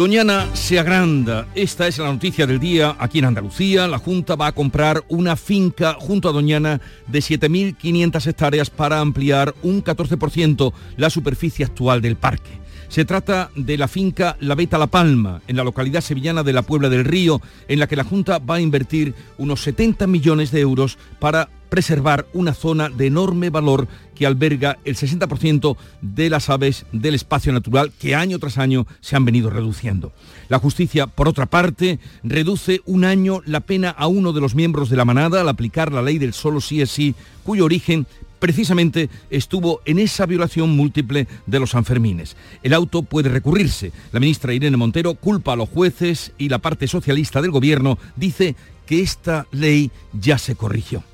Doñana se agranda. Esta es la noticia del día aquí en Andalucía. La Junta va a comprar una finca junto a Doñana de 7.500 hectáreas para ampliar un 14% la superficie actual del parque. Se trata de la finca La Beta La Palma, en la localidad sevillana de la Puebla del Río, en la que la Junta va a invertir unos 70 millones de euros para preservar una zona de enorme valor que alberga el 60% de las aves del espacio natural que año tras año se han venido reduciendo. La justicia, por otra parte, reduce un año la pena a uno de los miembros de la manada al aplicar la ley del solo sí es sí, cuyo origen precisamente estuvo en esa violación múltiple de los Sanfermines. El auto puede recurrirse. La ministra Irene Montero culpa a los jueces y la parte socialista del gobierno dice que esta ley ya se corrigió.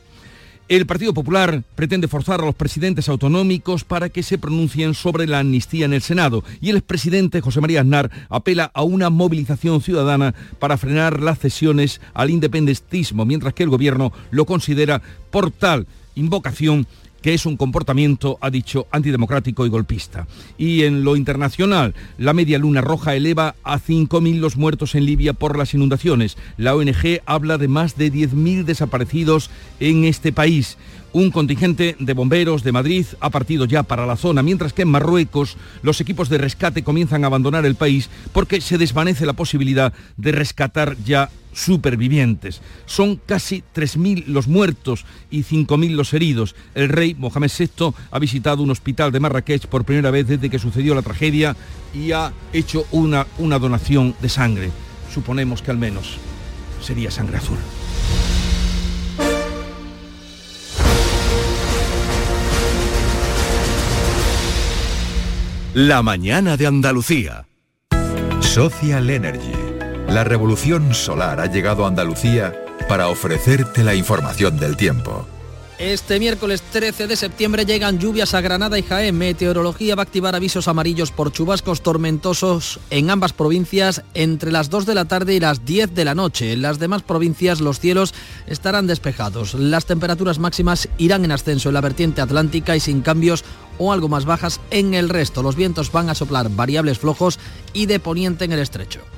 El Partido Popular pretende forzar a los presidentes autonómicos para que se pronuncien sobre la amnistía en el Senado. Y el expresidente José María Aznar apela a una movilización ciudadana para frenar las cesiones al independentismo, mientras que el gobierno lo considera por tal invocación que es un comportamiento, ha dicho, antidemocrático y golpista. Y en lo internacional, la Media Luna Roja eleva a 5.000 los muertos en Libia por las inundaciones. La ONG habla de más de 10.000 desaparecidos en este país. Un contingente de bomberos de Madrid ha partido ya para la zona, mientras que en Marruecos los equipos de rescate comienzan a abandonar el país porque se desvanece la posibilidad de rescatar ya supervivientes. Son casi 3.000 los muertos y 5.000 los heridos. El rey Mohamed VI ha visitado un hospital de Marrakech por primera vez desde que sucedió la tragedia y ha hecho una, una donación de sangre. Suponemos que al menos sería sangre azul. La mañana de Andalucía. Social Energy. La revolución solar ha llegado a Andalucía para ofrecerte la información del tiempo. Este miércoles 13 de septiembre llegan lluvias a Granada y Jaén. Meteorología va a activar avisos amarillos por chubascos tormentosos en ambas provincias entre las 2 de la tarde y las 10 de la noche. En las demás provincias los cielos estarán despejados. Las temperaturas máximas irán en ascenso en la vertiente atlántica y sin cambios o algo más bajas en el resto. Los vientos van a soplar variables flojos y de poniente en el estrecho.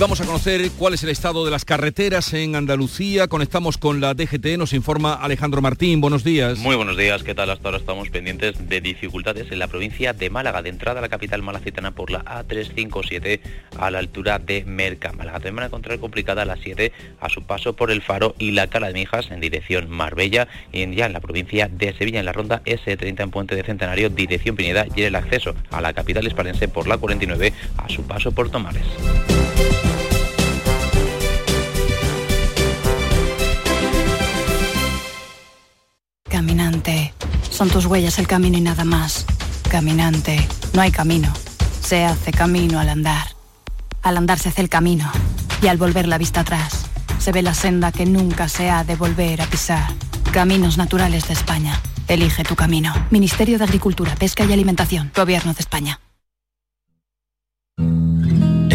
Vamos a conocer cuál es el estado de las carreteras en Andalucía. Conectamos con la DGT, nos informa Alejandro Martín. Buenos días. Muy buenos días, ¿qué tal? Hasta ahora estamos pendientes de dificultades en la provincia de Málaga, de entrada a la capital malacitana por la A357 a la altura de Merca. Málaga también van a encontrar complicada la 7 a su paso por el Faro y la Cala de Mijas en dirección Marbella y en, ya en la provincia de Sevilla en la ronda S30 en Puente de Centenario, dirección Pineda y el acceso a la capital hispalense por la 49 a su paso por Tomares. Caminante. Son tus huellas el camino y nada más. Caminante. No hay camino. Se hace camino al andar. Al andar se hace el camino. Y al volver la vista atrás, se ve la senda que nunca se ha de volver a pisar. Caminos Naturales de España. Elige tu camino. Ministerio de Agricultura, Pesca y Alimentación. Gobierno de España.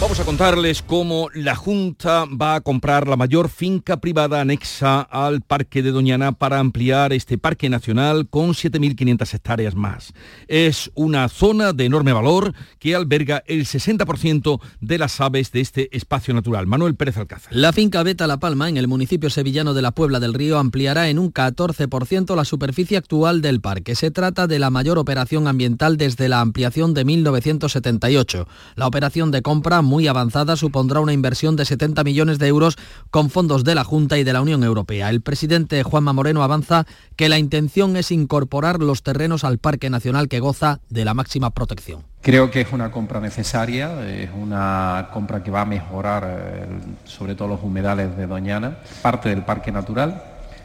Vamos a contarles cómo la Junta va a comprar la mayor finca privada anexa al Parque de Doñana para ampliar este parque nacional con 7.500 hectáreas más. Es una zona de enorme valor que alberga el 60% de las aves de este espacio natural. Manuel Pérez Alcázar. La finca Beta La Palma, en el municipio sevillano de la Puebla del Río, ampliará en un 14% la superficie actual del parque. Se trata de la mayor operación ambiental desde la ampliación de 1978. La operación de compra muy avanzada supondrá una inversión de 70 millones de euros con fondos de la Junta y de la Unión Europea. El presidente Juanma Moreno avanza que la intención es incorporar los terrenos al Parque Nacional que goza de la máxima protección. Creo que es una compra necesaria, es una compra que va a mejorar eh, sobre todo los humedales de Doñana, parte del parque natural,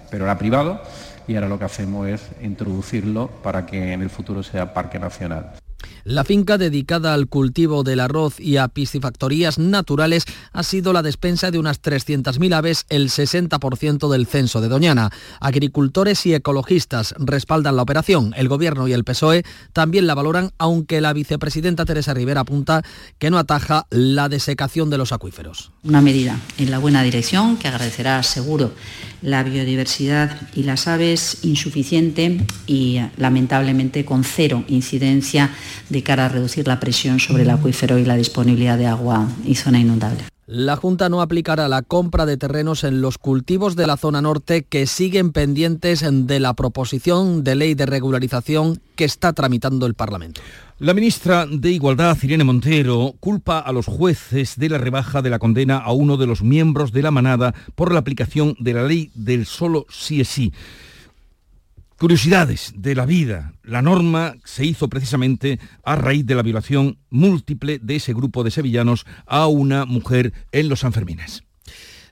pero era privado y ahora lo que hacemos es introducirlo para que en el futuro sea parque nacional. La finca dedicada al cultivo del arroz y a piscifactorías naturales ha sido la despensa de unas 300.000 aves, el 60% del censo de Doñana. Agricultores y ecologistas respaldan la operación. El Gobierno y el PSOE también la valoran, aunque la vicepresidenta Teresa Rivera apunta que no ataja la desecación de los acuíferos. Una medida en la buena dirección que agradecerá seguro la biodiversidad y las aves insuficiente y lamentablemente con cero incidencia de cara a reducir la presión sobre el acuífero y la disponibilidad de agua y zona inundable. La Junta no aplicará la compra de terrenos en los cultivos de la zona norte que siguen pendientes de la proposición de ley de regularización que está tramitando el Parlamento. La ministra de Igualdad, Irene Montero, culpa a los jueces de la rebaja de la condena a uno de los miembros de la manada por la aplicación de la ley del solo sí es sí. Curiosidades de la vida. La norma se hizo precisamente a raíz de la violación múltiple de ese grupo de sevillanos a una mujer en los Sanfermines.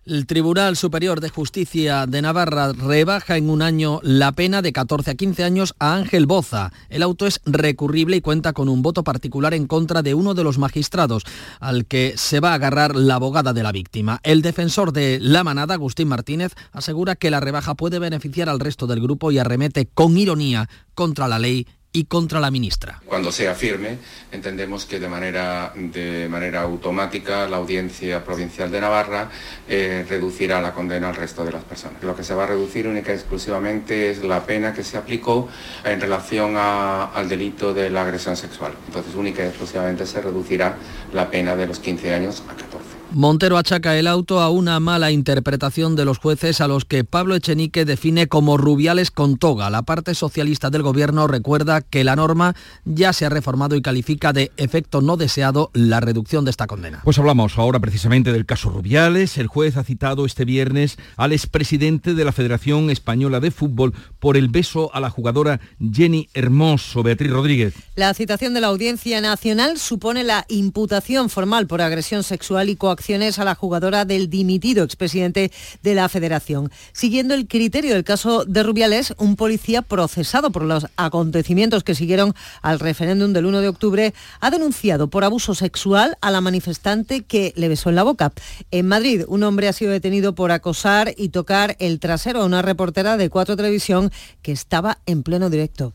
El Tribunal Superior de Justicia de Navarra rebaja en un año la pena de 14 a 15 años a Ángel Boza. El auto es recurrible y cuenta con un voto particular en contra de uno de los magistrados, al que se va a agarrar la abogada de la víctima. El defensor de la manada, Agustín Martínez, asegura que la rebaja puede beneficiar al resto del grupo y arremete con ironía contra la ley y contra la ministra. Cuando sea firme, entendemos que de manera, de manera automática la Audiencia Provincial de Navarra eh, reducirá la condena al resto de las personas. Lo que se va a reducir única y exclusivamente es la pena que se aplicó en relación al delito de la agresión sexual. Entonces, única y exclusivamente se reducirá la pena de los 15 años a 14. Montero achaca el auto a una mala interpretación de los jueces a los que Pablo Echenique define como rubiales con toga. La parte socialista del gobierno recuerda que la norma ya se ha reformado y califica de efecto no deseado la reducción de esta condena. Pues hablamos ahora precisamente del caso Rubiales. El juez ha citado este viernes al expresidente de la Federación Española de Fútbol por el beso a la jugadora Jenny Hermoso. Beatriz Rodríguez. La citación de la Audiencia Nacional supone la imputación formal por agresión sexual y coacción a la jugadora del dimitido expresidente de la Federación. Siguiendo el criterio del caso de Rubiales, un policía procesado por los acontecimientos que siguieron al referéndum del 1 de octubre ha denunciado por abuso sexual a la manifestante que le besó en la boca. En Madrid, un hombre ha sido detenido por acosar y tocar el trasero a una reportera de Cuatro Televisión que estaba en pleno directo.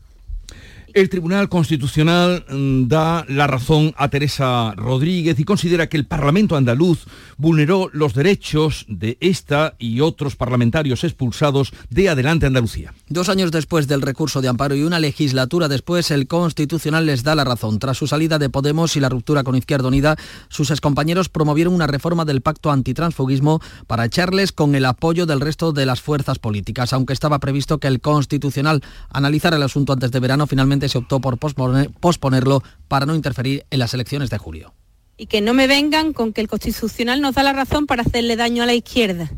El Tribunal Constitucional mm, da la razón a Teresa Rodríguez y considera que el Parlamento andaluz vulneró los derechos de esta y otros parlamentarios expulsados de Adelante Andalucía. Dos años después del recurso de amparo y una legislatura después, el Constitucional les da la razón. Tras su salida de Podemos y la ruptura con Izquierda Unida, sus excompañeros promovieron una reforma del pacto antitransfugismo para echarles con el apoyo del resto de las fuerzas políticas. Aunque estaba previsto que el Constitucional analizara el asunto antes de verano, finalmente se optó por posponerlo para no interferir en las elecciones de julio. Y que no me vengan con que el Constitucional nos da la razón para hacerle daño a la izquierda,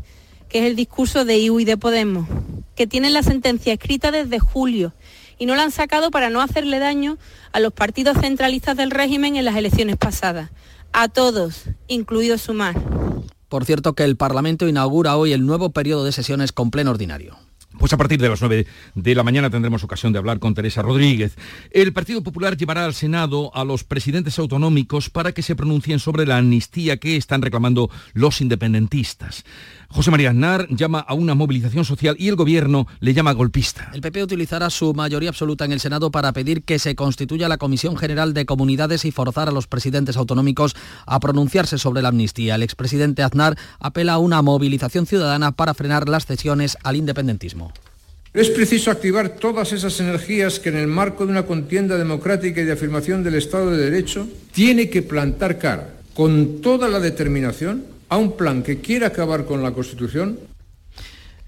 que es el discurso de IU y de Podemos, que tienen la sentencia escrita desde julio y no la han sacado para no hacerle daño a los partidos centralistas del régimen en las elecciones pasadas, a todos, incluido Sumar. Por cierto que el Parlamento inaugura hoy el nuevo periodo de sesiones con pleno ordinario. Pues a partir de las 9 de la mañana tendremos ocasión de hablar con Teresa Rodríguez. El Partido Popular llevará al Senado a los presidentes autonómicos para que se pronuncien sobre la amnistía que están reclamando los independentistas. José María Aznar llama a una movilización social y el gobierno le llama golpista. El PP utilizará su mayoría absoluta en el Senado para pedir que se constituya la Comisión General de Comunidades y forzar a los presidentes autonómicos a pronunciarse sobre la amnistía. El expresidente Aznar apela a una movilización ciudadana para frenar las cesiones al independentismo. Es preciso activar todas esas energías que en el marco de una contienda democrática y de afirmación del Estado de Derecho tiene que plantar cara con toda la determinación a un plan que quiere acabar con la Constitución?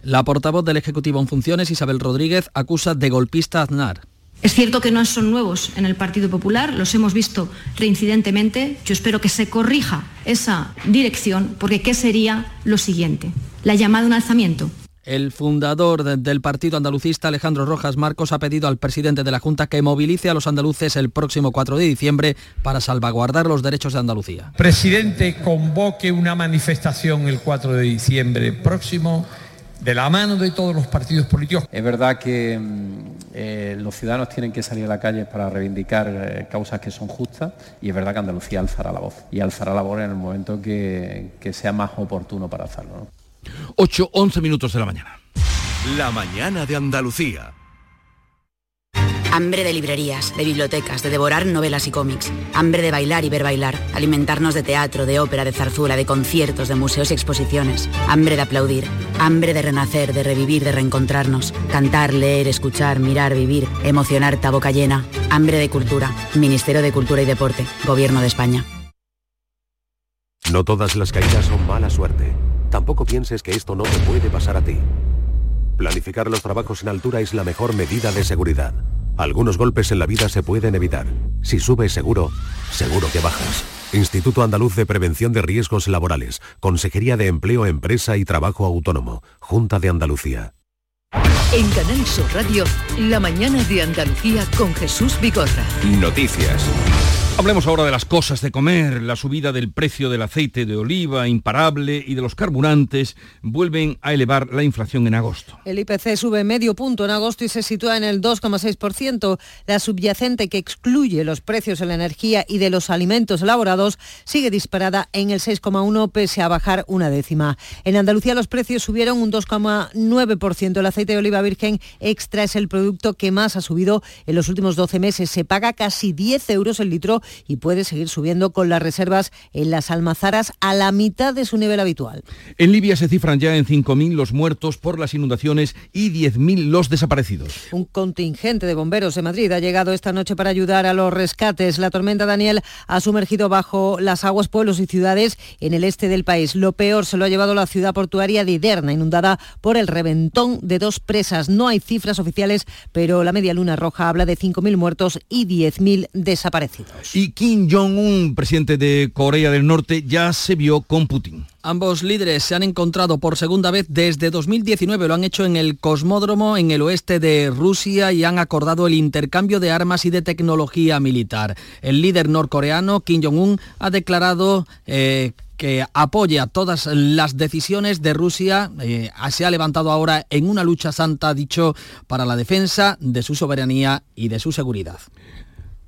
La portavoz del Ejecutivo en funciones, Isabel Rodríguez, acusa de golpista a Aznar. Es cierto que no son nuevos en el Partido Popular, los hemos visto reincidentemente. Yo espero que se corrija esa dirección, porque ¿qué sería lo siguiente? La llamada a un alzamiento. El fundador del partido andalucista, Alejandro Rojas Marcos, ha pedido al presidente de la Junta que movilice a los andaluces el próximo 4 de diciembre para salvaguardar los derechos de Andalucía. Presidente, convoque una manifestación el 4 de diciembre próximo de la mano de todos los partidos políticos. Es verdad que mm, eh, los ciudadanos tienen que salir a la calle para reivindicar eh, causas que son justas y es verdad que Andalucía alzará la voz y alzará la voz en el momento que, sea más oportuno para hacerlo. 8, 11 minutos de la mañana. La mañana de Andalucía. Hambre de librerías, de bibliotecas, de devorar novelas y cómics. Hambre de bailar y ver bailar. Alimentarnos de teatro, de ópera, de zarzuela, de conciertos, de museos y exposiciones. Hambre de aplaudir. Hambre de renacer, de revivir, de reencontrarnos. Cantar, leer, escuchar, mirar, vivir. Emocionar, boca llena. Hambre de cultura. Ministerio de Cultura y Deporte. Gobierno de España. No todas las caídas son mala suerte. Tampoco pienses que esto no te puede pasar a ti. Planificar los trabajos en altura es la mejor medida de seguridad. Algunos golpes en la vida se pueden evitar. Si subes seguro, seguro que bajas. Instituto Andaluz de Prevención de Riesgos Laborales. Consejería de Empleo, Empresa y Trabajo Autónomo. Junta de Andalucía. En Canal Sur Radio, la mañana de Andalucía con Jesús Bigorra. Noticias. Hablemos ahora de las cosas de comer. La subida del precio del aceite de oliva imparable y de los carburantes vuelven a elevar la inflación en agosto. El IPC sube medio punto en agosto y se sitúa en el 2,6%. La subyacente que excluye los precios de la energía y de los alimentos elaborados sigue disparada en el 6,1 pese a bajar una décima. En Andalucía los precios subieron un 2,9%. El aceite de oliva virgen extra es el producto que más ha subido en los últimos 12 meses. Se paga casi 10 euros el litro y puede seguir subiendo con las reservas en las almazaras a la mitad de su nivel habitual. En Libia se cifran ya en 5.000 los muertos por las inundaciones y 10.000 los desaparecidos. Un contingente de bomberos de Madrid ha llegado esta noche para ayudar a los rescates. La tormenta Daniel ha sumergido bajo las aguas pueblos y ciudades en el este del país. Lo peor se lo ha llevado la ciudad portuaria de Iderna, inundada por el reventón de dos presas. No hay cifras oficiales, pero la Media Luna Roja habla de 5.000 muertos y 10.000 desaparecidos y Kim Jong-un, presidente de Corea del Norte, ya se vio con Putin. Ambos líderes se han encontrado por segunda vez desde 2019. Lo han hecho en el cosmódromo en el oeste de Rusia y han acordado el intercambio de armas y de tecnología militar. El líder norcoreano, Kim Jong-un, ha declarado eh, que apoya todas las decisiones de Rusia. Eh, se ha levantado ahora en una lucha santa, dicho, para la defensa de su soberanía y de su seguridad.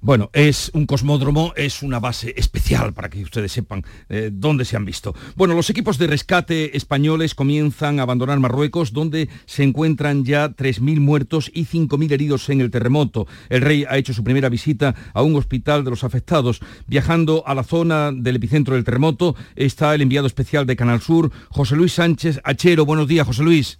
Bueno, es un cosmódromo, es una base especial para que ustedes sepan eh, dónde se han visto. Bueno, los equipos de rescate españoles comienzan a abandonar Marruecos, donde se encuentran ya 3.000 muertos y 5.000 heridos en el terremoto. El rey ha hecho su primera visita a un hospital de los afectados. Viajando a la zona del epicentro del terremoto está el enviado especial de Canal Sur, José Luis Sánchez Achero. Buenos días, José Luis.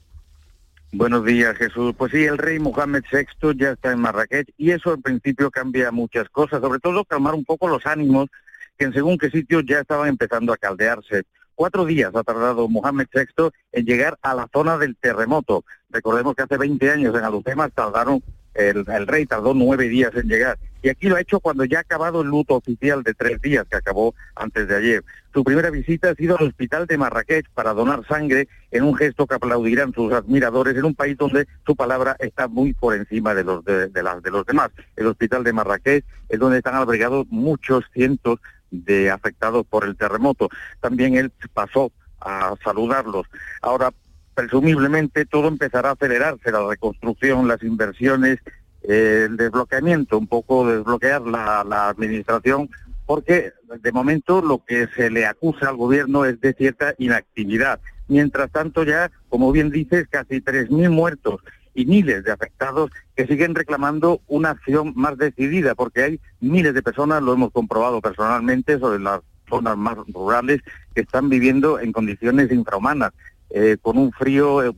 Buenos días, Jesús. Pues sí, el rey Mohamed VI ya está en Marrakech y eso al principio cambia muchas cosas, sobre todo calmar un poco los ánimos que en según qué sitios ya estaban empezando a caldearse. Cuatro días ha tardado Mohamed VI en llegar a la zona del terremoto. Recordemos que hace 20 años en Alucemas tardaron el, rey tardó nueve días en llegar. Y aquí lo ha hecho cuando ya ha acabado el luto oficial de tres días que acabó antes de ayer. Su primera visita ha sido al hospital de Marrakech para donar sangre en un gesto que aplaudirán sus admiradores en un país donde su palabra está muy por encima de los, de, los demás. El hospital de Marrakech es donde están albergados muchos cientos de afectados por el terremoto. También él pasó a saludarlos. Ahora, presumiblemente todo empezará a acelerarse, la reconstrucción, las inversiones, el desbloqueamiento, un poco desbloquear la, administración, porque de momento lo que se le acusa al gobierno es de cierta inactividad. Mientras tanto ya, como bien dices, casi 3.000 muertos y miles de afectados que siguen reclamando una acción más decidida, porque hay miles de personas, lo hemos comprobado personalmente, sobre las zonas más rurales, que están viviendo en condiciones infrahumanas. Eh, con un frío eh,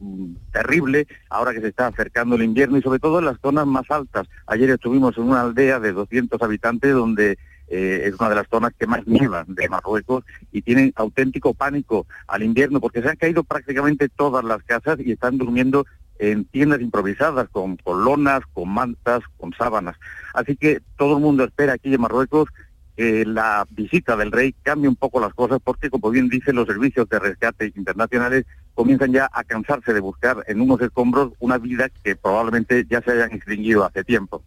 terrible, ahora que se está acercando el invierno y sobre todo en las zonas más altas. Ayer estuvimos en una aldea de 200 habitantes donde eh, es una de las zonas que más nievan de Marruecos y tienen auténtico pánico al invierno porque se han caído prácticamente todas las casas y están durmiendo en tiendas improvisadas con, con lonas, con mantas, con sábanas. Así que todo el mundo espera aquí en Marruecos que la visita del rey cambie un poco las cosas porque, como bien dicen los servicios de rescate internacionales, comienzan ya a cansarse de buscar en unos escombros una vida que probablemente ya se hayan extinguido hace tiempo.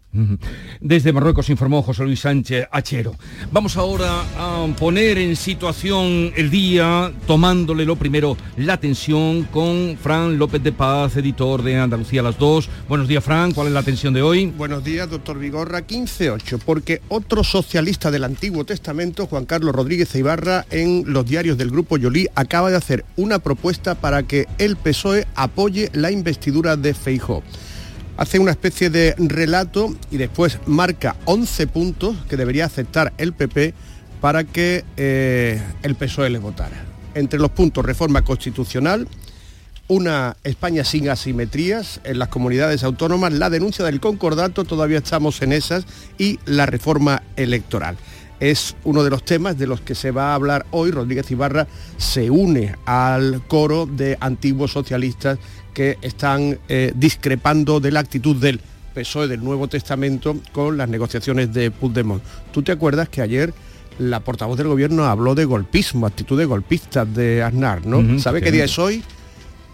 Desde Marruecos informó José Luis Sánchez Achero. Vamos ahora a poner en situación el día, tomándole lo primero la atención con Fran López de Paz, editor de Andalucía las 2. Buenos días, Fran, ¿cuál es la atención de hoy? Buenos días, doctor Vigorra. 15-8, porque otro socialista del Antiguo Testamento, Juan Carlos Rodríguez Ibarra, en los diarios del Grupo Yolí, acaba de hacer una propuesta para que el PSOE apoye la investidura de Feijó. Hace una especie de relato y después marca 11 puntos que debería aceptar el PP para que eh, el PSOE le votara. Entre los puntos, reforma constitucional, una España sin asimetrías en las comunidades autónomas, la denuncia del concordato, todavía estamos en esas, y la reforma electoral es uno de los temas de los que se va a hablar hoy. Rodríguez Ibarra se une al coro de antiguos socialistas que están eh, discrepando de la actitud del PSOE del Nuevo Testamento con las negociaciones de Puigdemont. ¿Tú te acuerdas que ayer la portavoz del gobierno habló de golpismo, actitud de golpistas de Aznar, ¿no? ¿Sabe qué día es hoy?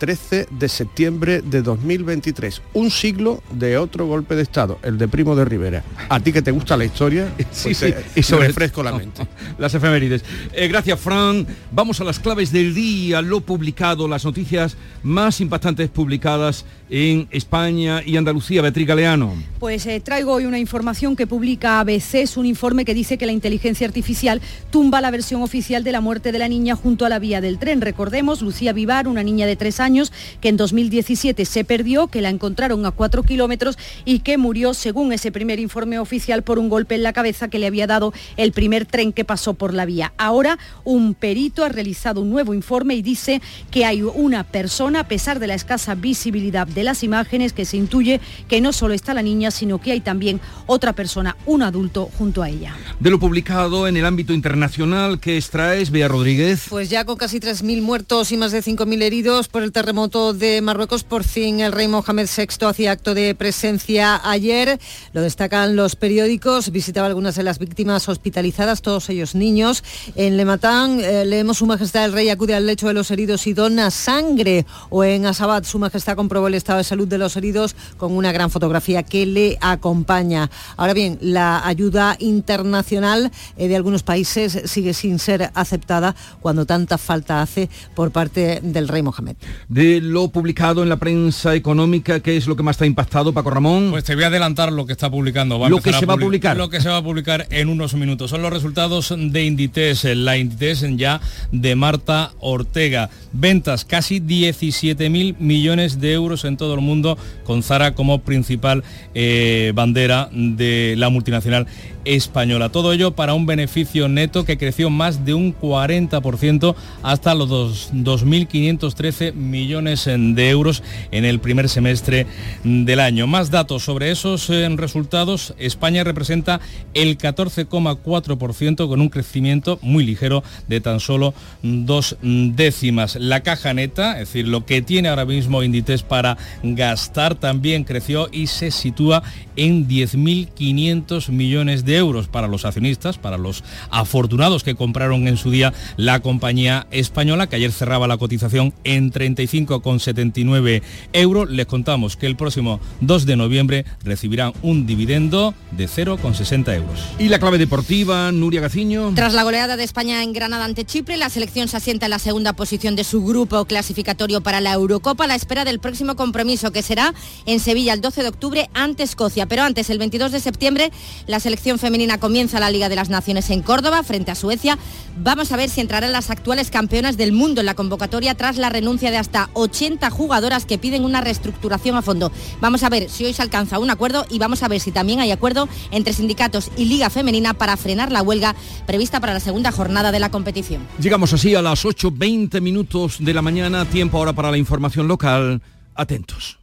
13 de septiembre de 2023. Un siglo de otro golpe de Estado, el de Primo de Rivera. A ti que te gusta la historia, sí, pues sí, te, y sobre refresco la mente. Las efemérides. Eh, gracias, Fran. Vamos a las claves del día, lo publicado, las noticias más impactantes publicadas en España y Andalucía. Beatriz Galeano. Pues eh, traigo hoy una información que publica ABC, es un informe que dice que la inteligencia artificial tumba la versión oficial de la muerte de la niña junto a la vía del tren. Recordemos, Lucía Vivar, una niña de tres años, que en 2017 se perdió, que la encontraron a cuatro kilómetros y que murió, según ese primer informe oficial, por un golpe en la cabeza que le había dado el primer tren que pasó por la vía. Ahora, un perito ha realizado un nuevo informe y dice que hay una persona, a pesar de la escasa visibilidad de las imágenes, que se intuye que no solo está la niña, sino que hay también otra persona, un adulto, junto a ella. De lo publicado en el ámbito internacional, ¿qué extraes, Bea Rodríguez? Pues ya con casi 3.000 muertos y más de 5.000 heridos por el terremoto de Marruecos, por fin el rey Mohamed VI hacía acto de presencia ayer. Lo destacan los periódicos. Visitaba algunas de las víctimas hospitalizadas, todos ellos niños. En Lematán eh, leemos Su Majestad el Rey acude al lecho de los heridos y dona sangre. O en Asabat Su Majestad comprobó el estado de salud de los heridos con una gran fotografía que le acompaña. Ahora bien, la ayuda internacional eh, de algunos países sigue sin ser aceptada cuando tanta falta hace por parte del rey Mohamed. De lo publicado en la prensa económica, ¿qué es lo que más está impactado, Paco Ramón? Pues te voy a adelantar lo que está publicando. lo que se va a publicar. Lo que se va a publicar en unos minutos. Son los resultados de Inditex, la Inditex ya de Marta Ortega. Ventas casi 17.000 millones de euros en todo el mundo, con Zara como principal eh, bandera de la multinacional española. Todo ello para un beneficio neto que creció más de un 40% hasta los 2.513 millones de euros en el primer semestre del año. Más datos sobre esos eh, resultados. España representa el 14,4% con un crecimiento muy ligero de tan solo dos décimas. La caja neta, es decir, lo que tiene ahora mismo Inditex para gastar, también creció y se sitúa en 10.500 millones de euros para los accionistas, para los afortunados que compraron en su día la compañía española, que ayer cerraba la cotización en 30 35,79 euros. Les contamos que el próximo 2 de noviembre recibirán un dividendo de 0,60 euros. ¿Y la clave deportiva, Nuria Gaciño? Tras la goleada de España en Granada ante Chipre, la selección se asienta en la segunda posición de su grupo clasificatorio para la Eurocopa a la espera del próximo compromiso que será en Sevilla el 12 de octubre ante Escocia. Pero antes, el 22 de septiembre, la selección femenina comienza la Liga de las Naciones en Córdoba frente a Suecia. Vamos a ver si entrarán las actuales campeonas del mundo en la convocatoria tras la renuncia de hasta 80 jugadoras que piden una reestructuración a fondo. Vamos a ver si hoy se alcanza un acuerdo y vamos a ver si también hay acuerdo entre sindicatos y Liga Femenina para frenar la huelga prevista para la segunda jornada de la competición. Llegamos así a las 8.20 minutos de la mañana, tiempo ahora para la información local. Atentos.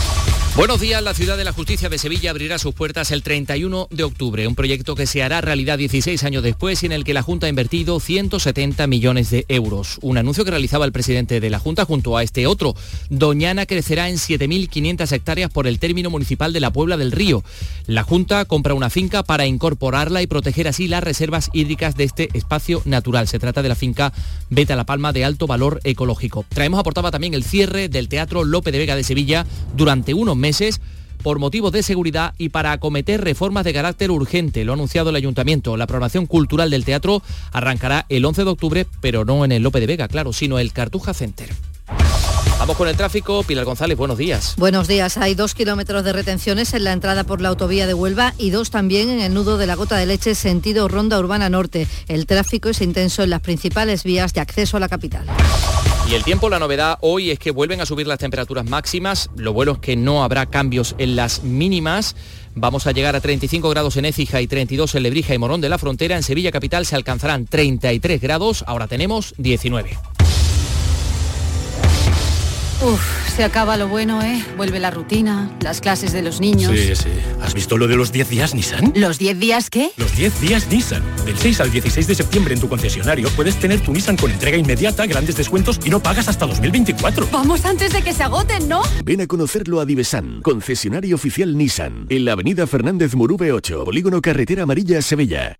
Buenos días, la ciudad de la justicia de Sevilla abrirá sus puertas el 31 de octubre, un proyecto que se hará realidad 16 años después y en el que la Junta ha invertido 170 millones de euros. Un anuncio que realizaba el presidente de la Junta junto a este otro. Doñana crecerá en 7.500 hectáreas por el término municipal de la Puebla del Río. La Junta compra una finca para incorporarla y proteger así las reservas hídricas de este espacio natural. Se trata de la finca Beta La Palma de alto valor ecológico. Traemos aportaba también el cierre del Teatro Lope de Vega de Sevilla durante unos meses por motivos de seguridad y para acometer reformas de carácter urgente. Lo ha anunciado el ayuntamiento. La programación cultural del teatro arrancará el 11 de octubre, pero no en el Lope de Vega, claro, sino el Cartuja Center. Vamos con el tráfico. Pilar González, buenos días. Buenos días. Hay dos kilómetros de retenciones en la entrada por la autovía de Huelva y dos también en el nudo de la Gota de Leche sentido Ronda Urbana Norte. El tráfico es intenso en las principales vías de acceso a la capital. Y el tiempo, la novedad hoy es que vuelven a subir las temperaturas máximas. Lo bueno es que no habrá cambios en las mínimas. Vamos a llegar a 35 grados en Écija y 32 en Lebrija y Morón de la Frontera. En Sevilla Capital se alcanzarán 33 grados. Ahora tenemos 19. Uf, se acaba lo bueno, ¿eh? Vuelve la rutina, las clases de los niños. Sí, sí. ¿Has visto lo de los 10 días Nissan? ¿Los 10 días qué? Los 10 días Nissan. Del 6 al 16 de septiembre en tu concesionario puedes tener tu Nissan con entrega inmediata, grandes descuentos y no pagas hasta 2024. Vamos antes de que se agoten, ¿no? Ven a conocerlo a Divesan, concesionario oficial Nissan, en la avenida Fernández Murube 8, Polígono Carretera Amarilla, Sevilla.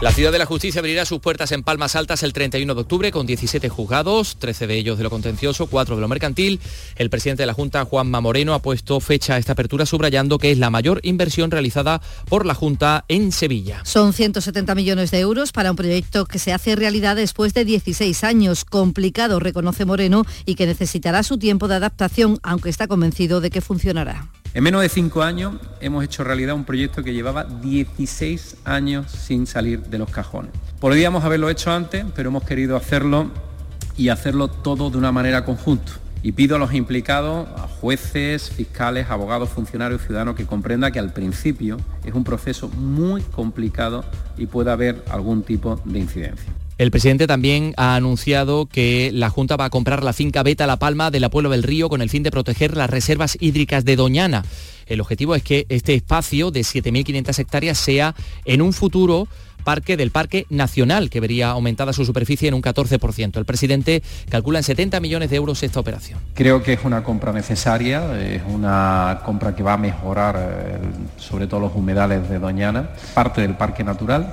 La Ciudad de la Justicia abrirá sus puertas en Palmas Altas el 31 de octubre con 17 juzgados, 13 de ellos de lo contencioso, 4 de lo mercantil. El presidente de la Junta, Juanma Moreno, ha puesto fecha a esta apertura subrayando que es la mayor inversión realizada por la Junta en Sevilla. Son 170 millones de euros para un proyecto que se hace realidad después de 16 años. Complicado, reconoce Moreno, y que necesitará su tiempo de adaptación, aunque está convencido de que funcionará. En menos de cinco años hemos hecho realidad un proyecto que llevaba 16 años sin salir de los cajones. Podríamos haberlo hecho antes, pero hemos querido hacerlo y hacerlo todo de una manera conjunta. Y pido a los implicados, a jueces, fiscales, abogados, funcionarios, ciudadanos, que comprendan que al principio es un proceso muy complicado y puede haber algún tipo de incidencia. El presidente también ha anunciado que la Junta va a comprar la finca Beta La Palma de la Pueblo del Río con el fin de proteger las reservas hídricas de Doñana. El objetivo es que este espacio de 7.500 hectáreas sea en un futuro parque del Parque Nacional, que vería aumentada su superficie en un 14%. El presidente calcula en 70 millones de euros esta operación. Creo que es una compra necesaria, es una compra que va a mejorar eh, sobre todo los humedales de Doñana, parte del Parque Natural,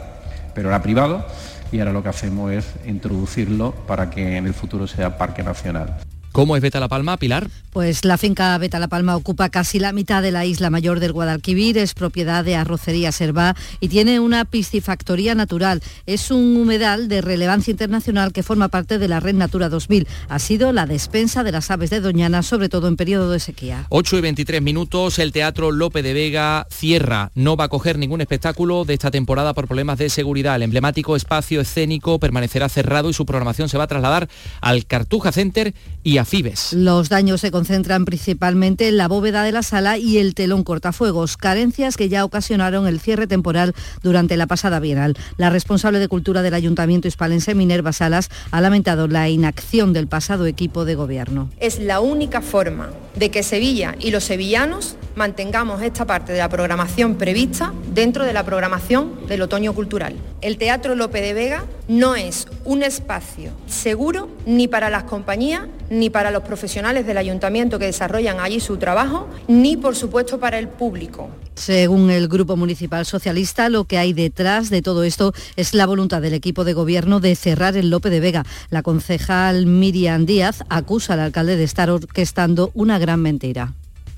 pero era privado y ahora lo que hacemos es introducirlo para que en el futuro sea parque nacional. ¿Cómo es Beta La Palma, Pilar? Pues la finca Beta La Palma ocupa casi la mitad de la isla mayor del Guadalquivir, es propiedad de Arrocería Servá y tiene una piscifactoría natural. Es un humedal de relevancia internacional que forma parte de la Red Natura 2000. Ha sido la despensa de las aves de Doñana, sobre todo en periodo de sequía. 8 y 23 minutos, el Teatro Lope de Vega cierra. No va a coger ningún espectáculo de esta temporada por problemas de seguridad. El emblemático espacio escénico permanecerá cerrado y su programación se va a trasladar al Cartuja Center y a Fibes. Los daños se concentran principalmente en la bóveda de la sala y el telón cortafuegos, carencias que ya ocasionaron el cierre temporal durante la pasada bienal. La responsable de Cultura del Ayuntamiento hispalense, Minerva Salas, ha lamentado la inacción del pasado equipo de gobierno. Es la única forma de que Sevilla y los sevillanos mantengamos esta parte de la programación prevista dentro de la programación del otoño cultural. El Teatro Lope de Vega no es un espacio seguro ni para las compañías, ni para los profesionales del ayuntamiento que desarrollan allí su trabajo, ni por supuesto para el público. Según el Grupo Municipal Socialista, lo que hay detrás de todo esto es la voluntad del equipo de gobierno de cerrar el Lope de Vega. La concejal Miriam Díaz acusa al alcalde de estar orquestando una gran mentira.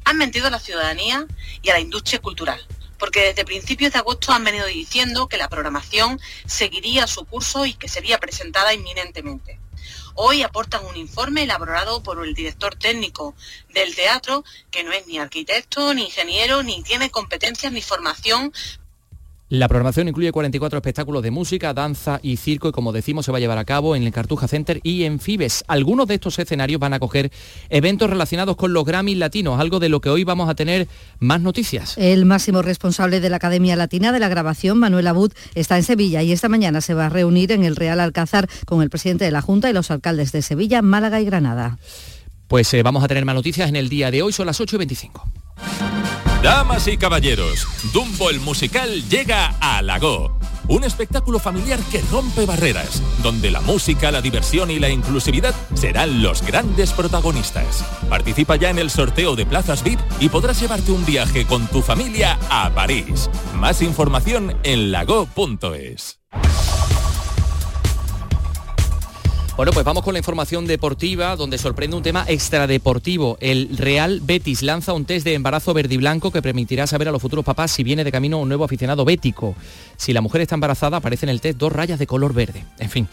Han mentido a la ciudadanía y a la industria cultural porque desde principios de agosto han venido diciendo que la programación seguiría su curso y que sería presentada inminentemente. Hoy aportan un informe elaborado por el director técnico del teatro, que no es ni arquitecto, ni ingeniero, ni tiene competencias ni formación la programación incluye 44 espectáculos de música, danza y circo y como decimos se va a llevar a cabo en el Cartuja Center y en Fibes. Algunos de estos escenarios van a coger eventos relacionados con los Grammys latinos, algo de lo que hoy vamos a tener más noticias. El máximo responsable de la Academia Latina de la Grabación, Manuel Abud, está en Sevilla y esta mañana se va a reunir en el Real Alcázar con el presidente de la Junta y los alcaldes de Sevilla, Málaga y Granada. Pues eh, vamos a tener más noticias en el día de hoy, son las 8 y 25. Damas y caballeros, Dumbo el musical llega a Lago. Un espectáculo familiar que rompe barreras, donde la música, la diversión y la inclusividad serán los grandes protagonistas. Participa ya en el sorteo de plazas VIP y podrás llevarte un viaje con tu familia a París. Más información en lago.es. Bueno, pues vamos con la información deportiva, donde sorprende un tema extradeportivo. El Real Betis lanza un test de embarazo verde y blanco que permitirá saber a los futuros papás si viene de camino un nuevo aficionado bético. Si la mujer está embarazada, aparece en el test dos rayas de color verde. En fin.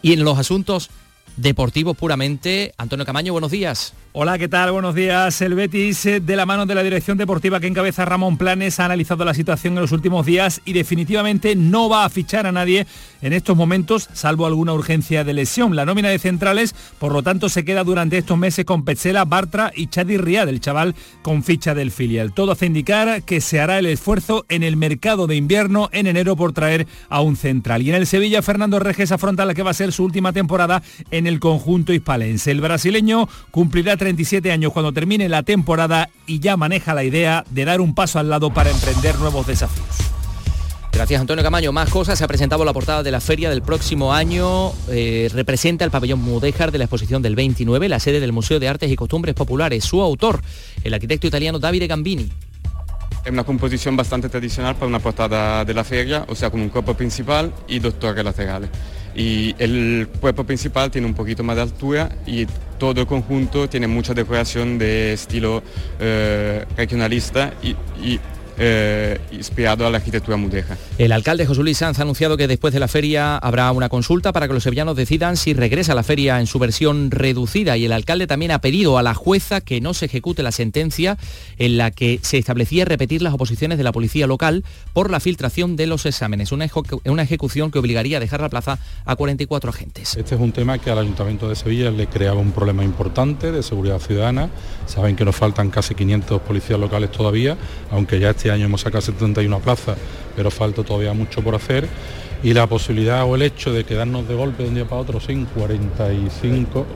Y en los asuntos deportivos puramente, Antonio Camaño, buenos días. Hola, ¿qué tal? Buenos días. El Betis, eh, de la mano de la dirección deportiva que encabeza Ramón Planes, ha analizado la situación en los últimos días y definitivamente no va a fichar a nadie en estos momentos, salvo alguna urgencia de lesión. La nómina de centrales, por lo tanto, se queda durante estos meses con Petzela, Bartra y Chadi Riad, el chaval con ficha del filial. Todo hace indicar que se hará el esfuerzo en el mercado de invierno en enero por traer a un central. Y en el Sevilla, Fernando Reges afronta la que va a ser su última temporada en el conjunto hispalense. El brasileño cumplirá 37 años cuando termine la temporada y ya maneja la idea de dar un paso al lado para emprender nuevos desafíos. Gracias Antonio Camaño. Más cosas. Se ha presentado la portada de la feria del próximo año. Eh, representa el pabellón Mudéjar de la exposición del 29, la sede del Museo de Artes y Costumbres Populares. Su autor, el arquitecto italiano Davide Gambini. Es una composición bastante tradicional para una portada de la feria, o sea, con un cuerpo principal y dos torres laterales y el cuerpo principal tiene un poquito más de altura y todo el conjunto tiene mucha decoración de estilo eh, regionalista y eh, inspirado a la arquitectura mudeja. El alcalde José Luis Sanz ha anunciado que después de la feria habrá una consulta para que los sevillanos decidan si regresa a la feria en su versión reducida y el alcalde también ha pedido a la jueza que no se ejecute la sentencia en la que se establecía repetir las oposiciones de la policía local por la filtración de los exámenes, una, una ejecución que obligaría a dejar la plaza a 44 agentes. Este es un tema que al Ayuntamiento de Sevilla le creaba un problema importante de seguridad ciudadana. Saben que nos faltan casi 500 policías locales todavía, aunque ya este año hemos sacado 71 plazas, pero falta todavía mucho por hacer. Y la posibilidad o el hecho de quedarnos de golpe de un día para otro sin 45,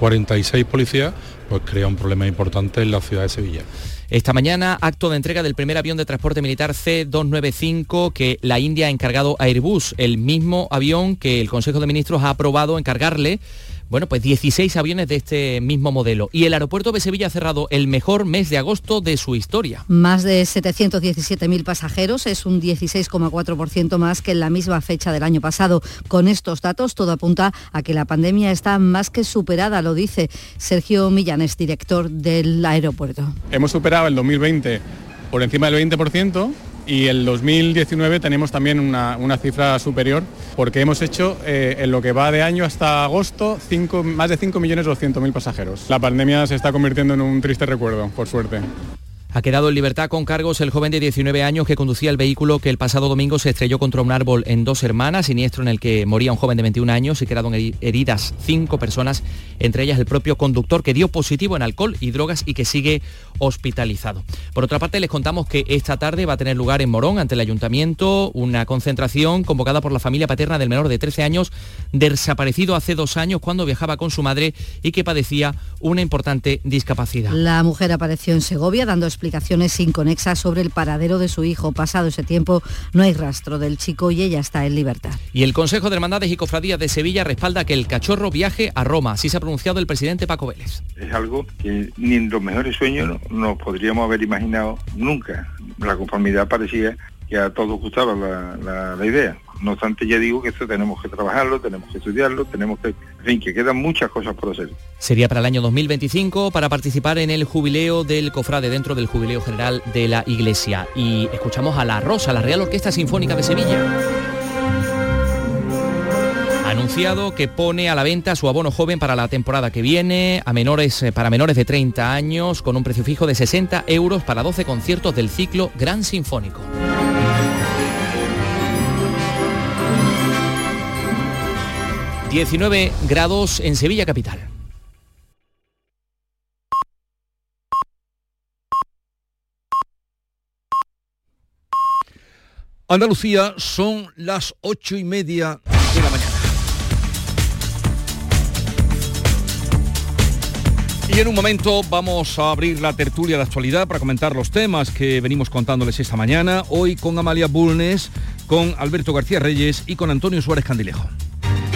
46 policías, pues crea un problema importante en la ciudad de Sevilla. Esta mañana, acto de entrega del primer avión de transporte militar C-295 que la India ha encargado a Airbus, el mismo avión que el Consejo de Ministros ha aprobado encargarle bueno, pues 16 aviones de este mismo modelo. Y el aeropuerto de Sevilla ha cerrado el mejor mes de agosto de su historia. Más de 717.000 pasajeros, es un 16,4% más que en la misma fecha del año pasado. Con estos datos, todo apunta a que la pandemia está más que superada, lo dice Sergio Millanes, director del aeropuerto. Hemos superado el 2020 por encima del 20% y el 2019 tenemos también una, cifra superior porque hemos hecho eh, en lo que va de año hasta agosto más de 5.200.000 pasajeros. La pandemia se está convirtiendo en un triste recuerdo, por suerte. Ha quedado en libertad con cargos el joven de 19 años que conducía el vehículo que el pasado domingo se estrelló contra un árbol en dos hermanas, siniestro en el que moría un joven de 21 años y quedaron heridas cinco personas, entre ellas el propio conductor que dio positivo en alcohol y drogas y que sigue hospitalizado. Por otra parte, les contamos que esta tarde va a tener lugar en Morón, ante el ayuntamiento, una concentración convocada por la familia paterna del menor de 13 años, desaparecido hace dos años cuando viajaba con su madre y que padecía una importante discapacidad. La mujer apareció en Segovia dando explicaciones explicaciones inconexas sobre el paradero de su hijo. Pasado ese tiempo no hay rastro del chico y ella está en libertad. Y el Consejo de Hermandades y Cofradías de Sevilla respalda que el cachorro viaje a Roma. Así se ha pronunciado el presidente Paco Vélez. Es algo que ni en los mejores sueños nos podríamos haber imaginado nunca. La conformidad parecía que a todos gustaba la, la idea. No obstante, ya digo que esto tenemos que trabajarlo, tenemos que estudiarlo, tenemos que, en fin, que quedan muchas cosas por hacer. Sería para el año 2025 para participar en el jubileo del cofrade dentro del jubileo general de la Iglesia. Y escuchamos a La Rosa, la Real Orquesta Sinfónica de Sevilla anunciado que pone a la venta su abono joven para la temporada que viene a menores eh, para menores de 30 años con un precio fijo de 60 euros para 12 conciertos del ciclo Gran Sinfónico. 19 grados en Sevilla capital. Andalucía son las ocho y media de la mañana. Y en un momento vamos a abrir la tertulia de actualidad para comentar los temas que venimos contándoles esta mañana, hoy con Amalia Bulnes, con Alberto García Reyes y con Antonio Suárez Candilejo.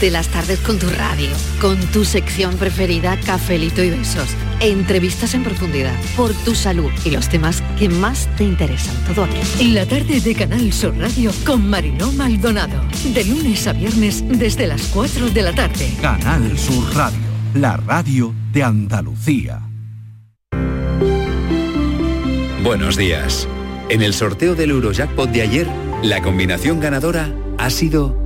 de las tardes con tu radio, con tu sección preferida, cafelito y besos, entrevistas en profundidad, por tu salud y los temas que más te interesan. Todo aquí. En la tarde de Canal Sur Radio con Mariló Maldonado, de lunes a viernes desde las 4 de la tarde. Canal Sur Radio, la radio de Andalucía. Buenos días. En el sorteo del Eurojackpot de ayer, la combinación ganadora ha sido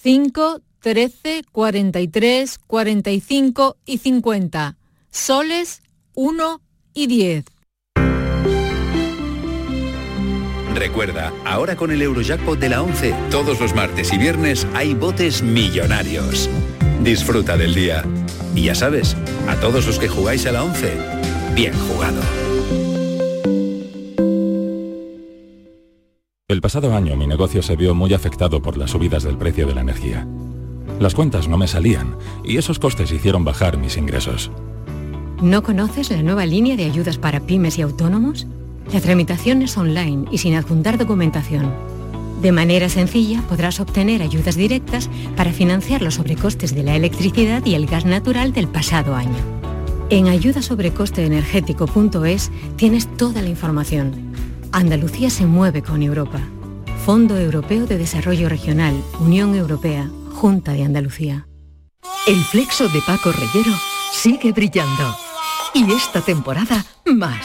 5, 13, 43, 45 y 50. Soles 1 y 10. Recuerda, ahora con el Eurojackpot de la 11, todos los martes y viernes hay botes millonarios. Disfruta del día. Y ya sabes, a todos los que jugáis a la 11, bien jugado. El pasado año mi negocio se vio muy afectado por las subidas del precio de la energía. Las cuentas no me salían y esos costes hicieron bajar mis ingresos. ¿No conoces la nueva línea de ayudas para pymes y autónomos? La tramitación es online y sin adjuntar documentación. De manera sencilla podrás obtener ayudas directas para financiar los sobrecostes de la electricidad y el gas natural del pasado año. En ayudasobrecosteenergético.es tienes toda la información Andalucía se mueve con Europa. Fondo Europeo de Desarrollo Regional, Unión Europea, Junta de Andalucía. El flexo de Paco Reyero sigue brillando. Y esta temporada más.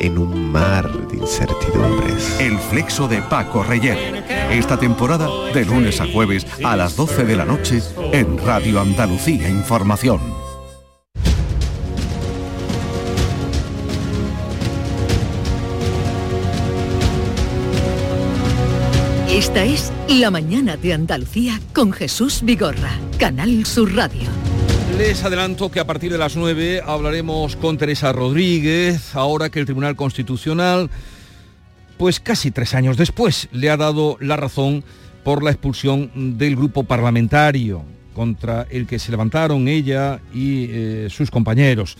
en un mar de incertidumbres. El flexo de Paco Reyer. Esta temporada de lunes a jueves a las 12 de la noche en Radio Andalucía Información. Esta es La mañana de Andalucía con Jesús Vigorra, Canal Sur Radio. Les adelanto que a partir de las 9 hablaremos con Teresa Rodríguez, ahora que el Tribunal Constitucional, pues casi tres años después, le ha dado la razón por la expulsión del grupo parlamentario contra el que se levantaron ella y eh, sus compañeros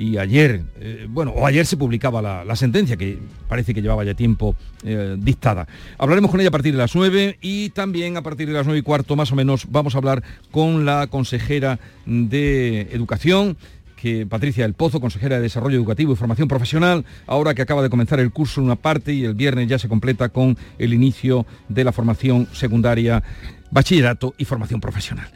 y ayer, eh, bueno, o ayer se publicaba la, sentencia, que parece que llevaba ya tiempo eh, dictada. Hablaremos con ella a partir de las 9 y también a partir de las 9 y cuarto más o menos vamos a hablar con la consejera de Educación, que Patricia del Pozo, consejera de Desarrollo Educativo y Formación Profesional, ahora que acaba de comenzar el curso en una parte y el viernes ya se completa con el inicio de la formación secundaria bachillerato y formación profesional.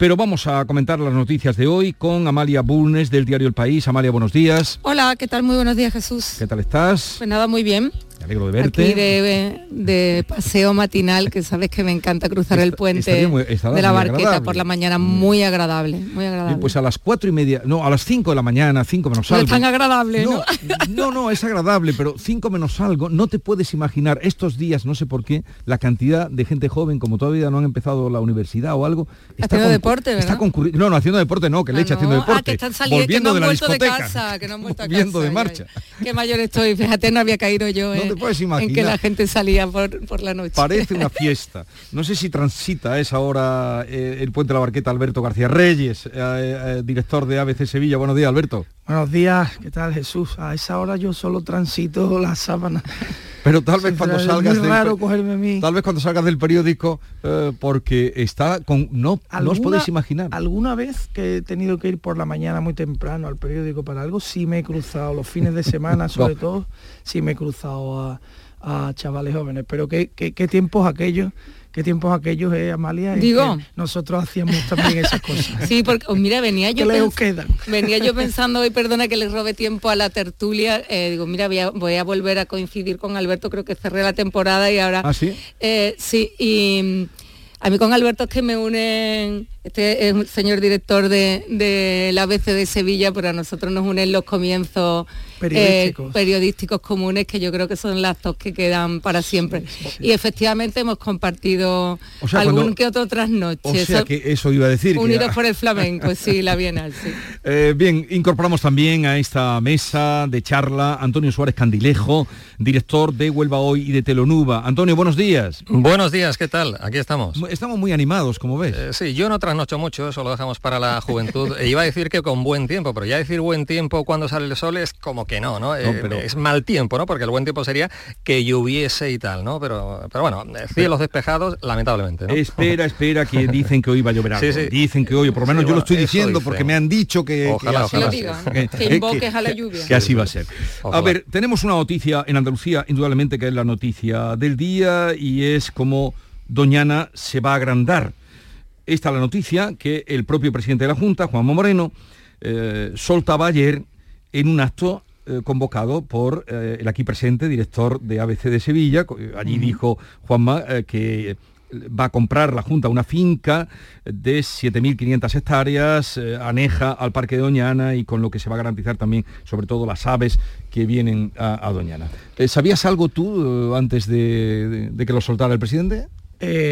Pero vamos a comentar las noticias de hoy con Amalia Bulnes del diario El País. Amalia, buenos días. Hola, ¿qué tal? Muy buenos días, Jesús. ¿Qué tal estás? Pues nada, muy bien. Me alegro de verte. Aquí de, de paseo matinal, que sabes que me encanta cruzar el puente muy- de la barqueta agradable. por la mañana, muy agradable, muy agradable. Bien, pues a las cuatro y media, no, a las cinco de la mañana, cinco menos no algo. es tan agradable, ¿no? No, no, es agradable, pero cinco menos algo, no te puedes imaginar estos días, no sé por qué, la cantidad de gente joven, como todavía no han empezado la universidad o algo, Haciendo concur- deporte, ¿verdad? Está concurri- no, no, haciendo deporte no, que leche Ah, haciendo no. deporte. Ah, que están saliendo, que no de han la vuelto de casa, que no han vuelto a casa, de marcha. ya. Qué mayor estoy, fíjate, no había caído yo No eh, te puedes en que imaginar. la gente salía por, por la noche. Parece una fiesta. No sé si transita a esa hora eh, el puente de la barqueta Alberto García Reyes, eh, eh, director de ABC Sevilla. Buenos días, Alberto. Buenos días, ¿qué tal Jesús? A esa hora yo solo transito la sábana. Pero tal vez cuando Es salgas muy del raro pe- cogerme a mí. tal vez cuando salgas del periódico eh, porque está con no no os ¿Alguna- podéis imaginar. Alguna vez que he tenido que ir por la mañana muy temprano al periódico para algo, sí me he cruzado, los fines de semana sobre No. todo, sí me he cruzado a, a chavales jóvenes. Pero qué, qué, qué tiempos aquellos, qué tiempos aquellos, eh, Amalia, Digo. que nosotros hacíamos también esas cosas. Sí, porque oh, mira, venía yo ¿Qué lejos pens- quedan? venía yo pensando hoy, perdona que le robe tiempo a la tertulia, eh, digo, mira, voy a, voy a volver a coincidir con Alberto, creo que cerré la temporada y ahora ¿Ah, sí? Eh, sí, y mm, a mí con Alberto es que me unen, este es un señor director de, de la ABC de Sevilla, pero a nosotros nos unen los comienzos eh, Periodísticos. comunes que yo creo que son lazos que quedan para siempre. Y efectivamente hemos compartido O sea, algún cuando- que otro trasnoche. O sea Eso- que eso iba a decir. que- Unidos por el flamenco, sí, la Bienal, sí. Eh, bien, incorporamos también a esta mesa de charla Antonio Suárez Candilejo, director de Huelva Hoy y de Telonuba. Antonio, buenos días. Buenos días, ¿qué tal? Aquí estamos. Estamos muy animados, como ves. Eh, sí, yo no trasnocho mucho, eso lo dejamos para la juventud. E iba a decir que con buen tiempo, pero ya decir buen tiempo cuando sale el sol es como que no, ¿no? Eh, pero- Es mal tiempo, ¿no? Porque el buen tiempo sería que lloviese y tal, ¿no? Pero, pero bueno, eh, cielos despejados, lamentablemente, ¿no? Espera, espera, que dicen que hoy va a llover algo. Sí, sí. Dicen que hoy, por lo menos Sí, yo lo estoy diciendo dicen. porque me han dicho que, que Ojalá, así ojalá. va a Que ser. lo digan, Que- que que- invoques a la lluvia. Que así va a ser. A ver, tenemos una noticia en Andalucía, indudablemente que es la noticia del día y es como Doñana se va a agrandar. Esta es la noticia que el propio presidente de la Junta, Juanma Moreno, eh, soltaba ayer en un acto eh, convocado por eh, el aquí presente director de ABC de Sevilla. Eh, Allí dijo Juanma eh, que va a comprar la Junta una finca de 7.500 hectáreas, eh, aneja al Parque de Doñana y con lo que se va a garantizar también, sobre todo, las aves que vienen a, a Doñana. Eh, ¿Sabías algo tú eh, antes de, de- de que lo soltara el presidente?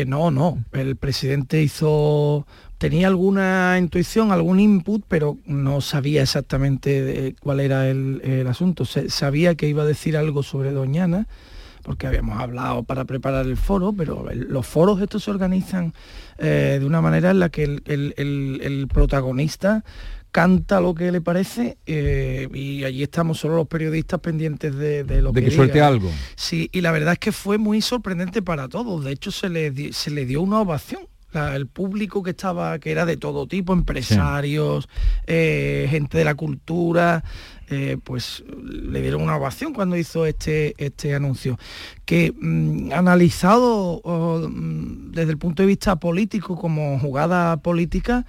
No, no. El presidente hizo tenía alguna intuición, algún input, pero no sabía exactamente de cuál era el, el asunto. Sabía que iba a decir algo sobre Doñana, porque habíamos hablado para preparar el foro, pero los foros estos se organizan eh, de una manera en la que el, el- el- el protagonista canta lo que le parece eh, y allí estamos solo los periodistas pendientes de, de lo De que diga. suelte algo. Sí, y la verdad es que fue muy sorprendente para todos. De hecho, se le, se le dio una ovación. El público que estaba, que era de todo tipo, empresarios, eh, gente de la cultura, eh, pues le dieron una ovación cuando hizo este, este anuncio. Que mm, analizado mm, desde el punto de vista político como jugada política,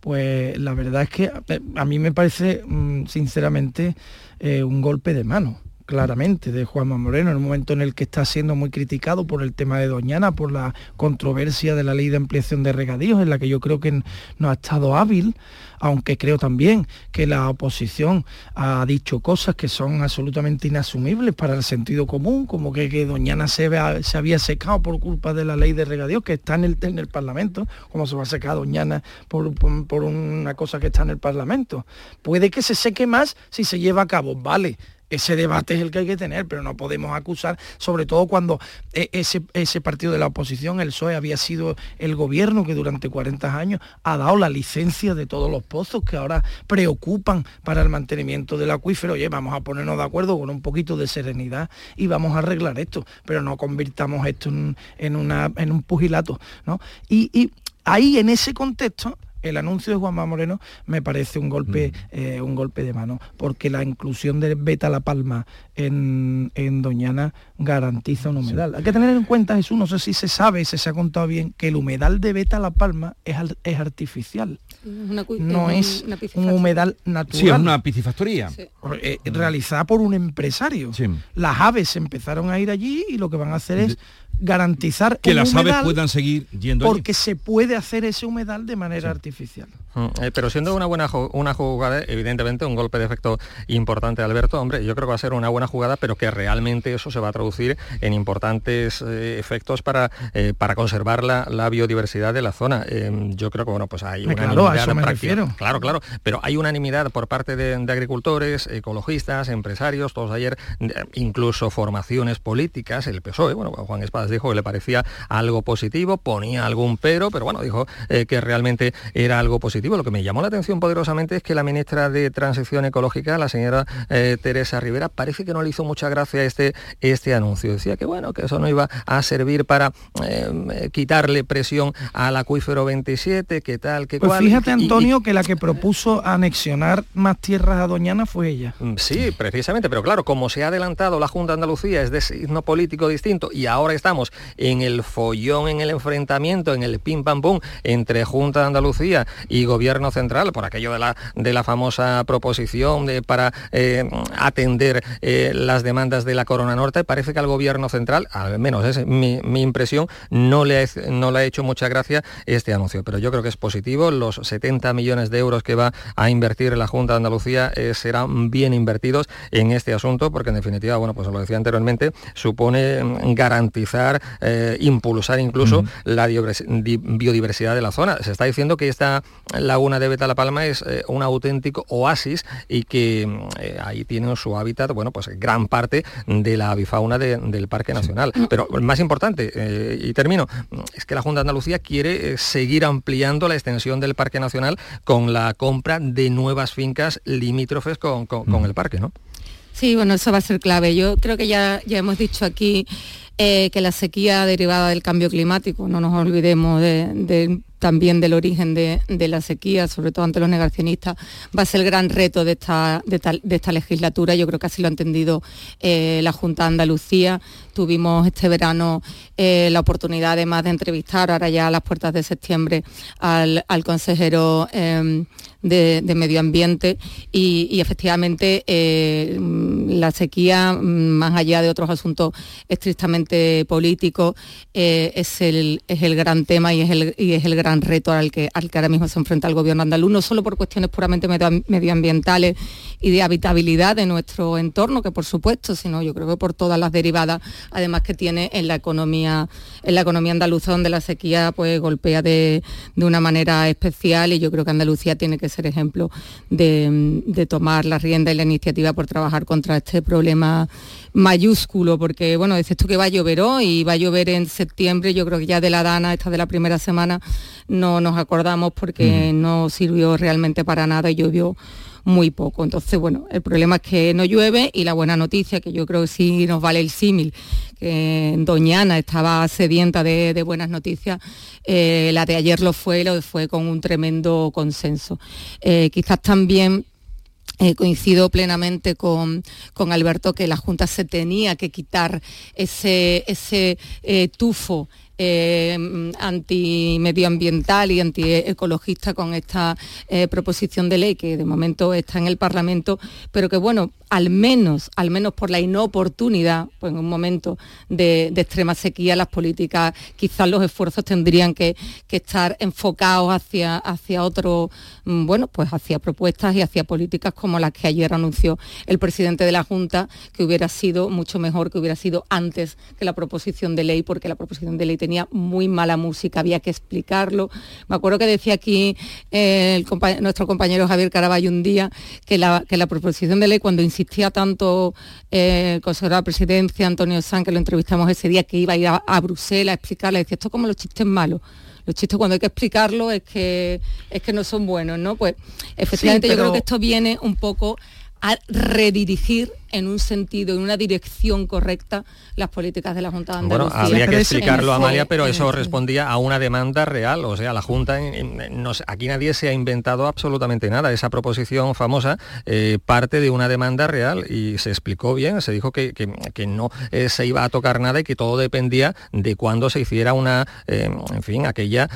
pues la verdad es que eh, a mí me parece mm, sinceramente un golpe de mano claramente de Juanma Moreno en un momento en el que está siendo muy criticado por el tema de Doñana, por la controversia de la ley de ampliación de regadíos, en la que yo creo que no ha estado hábil, aunque creo también que la oposición ha dicho cosas que son absolutamente inasumibles para el sentido común, como que, que Doñana se, se había secado por culpa de la ley de regadíos que está en el, en el Parlamento, como se va a secar Doñana por, por- por una cosa que está en el Parlamento. Puede que se seque más si se lleva a cabo, vale, ese debate es el que hay que tener, pero no podemos acusar, sobre todo cuando eh, ese, ese partido de la oposición, el PSOE, había sido el gobierno que durante 40 años ha dado la licencia de todos los pozos que ahora preocupan para el mantenimiento del acuífero. Oye, vamos a ponernos de acuerdo con un poquito de serenidad y vamos a arreglar esto, pero no convirtamos esto en, en un pugilato. ¿no? Y, y ahí, en ese contexto, el anuncio de Juanma Moreno me parece un golpe, eh, un golpe de mano, porque la inclusión de Beta La Palma en, en Doñana garantiza un humedal. Hay que tener en cuenta, Jesús, no sé si se sabe, si se ha contado bien, que el humedal de Beta La Palma es, es artificial. no es un humedal natural. Sí, es una piscifactoría. Eh, realizada por un empresario. Las aves empezaron a ir allí y lo que van a hacer es garantizar que las aves puedan seguir yendo porque se puede hacer ese humedal de manera artificial pero siendo una buena una jugada evidentemente un golpe de efecto importante Alberto hombre yo creo que va a ser una buena jugada pero que realmente eso se va a traducir en importantes eh, efectos para eh, para conservar la, biodiversidad de la zona. Yo creo que bueno pues hay una claro, claro claro pero hay unanimidad por parte de, de agricultores ecologistas empresarios todos ayer incluso formaciones políticas el PSOE bueno Juan Espadas dijo que le parecía algo positivo, ponía algún pero, pero bueno, dijo eh, que realmente era algo positivo. Lo que me llamó la atención poderosamente es que la ministra de Transición Ecológica, la señora eh, Teresa Rivera, parece que no le hizo mucha gracia este, este anuncio. Decía que bueno, que eso no iba a servir para eh, quitarle presión al acuífero 27, que tal, que pues Fíjate, Antonio, que la que propuso anexionar más tierras a Doñana fue ella. Mm, sí, precisamente, pero claro, como se ha adelantado la Junta de Andalucía, es de signo político distinto y ahora estamos en el follón, en el enfrentamiento, en el pim pam pum entre Junta de Andalucía y Gobierno Central, por aquello de la, de la famosa proposición de, para eh, atender eh, las demandas de la Corona Norte, parece que al Gobierno Central, al menos es mi, impresión, no le, no le ha hecho mucha gracia este anuncio. Pero yo creo que es positivo, los 70 millones de euros que va a invertir la Junta de Andalucía eh, serán bien invertidos en este asunto, porque en definitiva, bueno, pues lo decía anteriormente, supone mm, garantizar impulsar incluso la biodiversidad de la zona. Se está diciendo que esta laguna de Beta La Palma es eh, un auténtico oasis y que eh, ahí tiene su hábitat, bueno, pues gran parte de la avifauna del Parque Nacional. Pero el más importante, y termino, es que la Junta de Andalucía quiere seguir ampliando la extensión del Parque Nacional con la compra de nuevas fincas limítrofes con, el parque, ¿no? Sí, bueno, eso va a ser clave. Yo creo que ya, ya hemos dicho aquí eh, que la sequía derivada del cambio climático, no nos olvidemos también del origen de, la sequía, sobre todo ante los negacionistas, va a ser el gran reto de esta, legislatura. Yo creo que así lo ha entendido eh, la Junta de Andalucía. Tuvimos este verano eh, la oportunidad además de entrevistar, ahora ya a las puertas de septiembre, al, consejero de, medio ambiente y, efectivamente eh, la sequía, más allá de otros asuntos estrictamente políticos, eh, es, el, es el gran tema y es el, y es el gran reto al que, al que ahora mismo se enfrenta el gobierno andaluz, no solo por cuestiones puramente medioambientales y de habitabilidad de nuestro entorno, que por supuesto, sino yo creo que por todas las derivadas, además que tiene en la economía, en la economía andaluza, donde la sequía pues golpea de, de una manera especial y yo creo que Andalucía tiene que ser ejemplo de, tomar la rienda y la iniciativa por trabajar contra este problema mayúsculo, porque bueno, dices tú que va a llover hoy y va a llover en septiembre, yo creo que ya de la dana, esta de la primera semana, no nos acordamos porque no sirvió realmente para nada y llovió muy poco. Entonces, bueno, el problema es que no llueve y la buena noticia, que yo creo que sí nos vale el símil, que Doñana estaba sedienta de, buenas noticias, eh, la de ayer lo fue, lo fue con un tremendo consenso. Eh, quizás también eh, coincido plenamente con, Alberto que la Junta se tenía que quitar ese, ese tufo eh, antimedioambiental y antiecologista con esta eh, proposición de ley que de momento está en el Parlamento, pero que bueno, al menos, al menos por la inoportunidad, pues en un momento de, extrema sequía, las políticas, quizás los esfuerzos tendrían que, estar enfocados hacia, hacia otro, mm, bueno, pues hacia propuestas y hacia políticas como las que ayer anunció el presidente de la Junta, que hubiera sido mucho mejor, que hubiera sido antes que la proposición de ley, porque la proposición de ley tenía muy mala música, había que explicarlo. Me acuerdo que decía aquí eh, nuestro compañero Javier Caraballo un día que la, que la proposición de ley, cuando insistía tanto eh, el consejero de la presidencia, Antonio San, que lo entrevistamos ese día, que iba a ir a, Bruselas a explicarle, decía, esto es como los chistes malos los chistes cuando hay que explicarlo es que es que no son buenos, ¿no? Pues efectivamente yo creo que esto viene un poco a redirigir en un sentido, en una dirección correcta las políticas de la Junta de Andalucía. Bueno, habría que explicarlo, Amalia, pero eso respondía a una demanda real. O sea, la Junta, aquí nadie se ha inventado absolutamente nada. Esa proposición famosa eh, parte de una demanda real y se explicó bien, se dijo que, no eh, se iba a tocar nada y que todo dependía de cuándo se hiciera una, eh, en fin, aquella,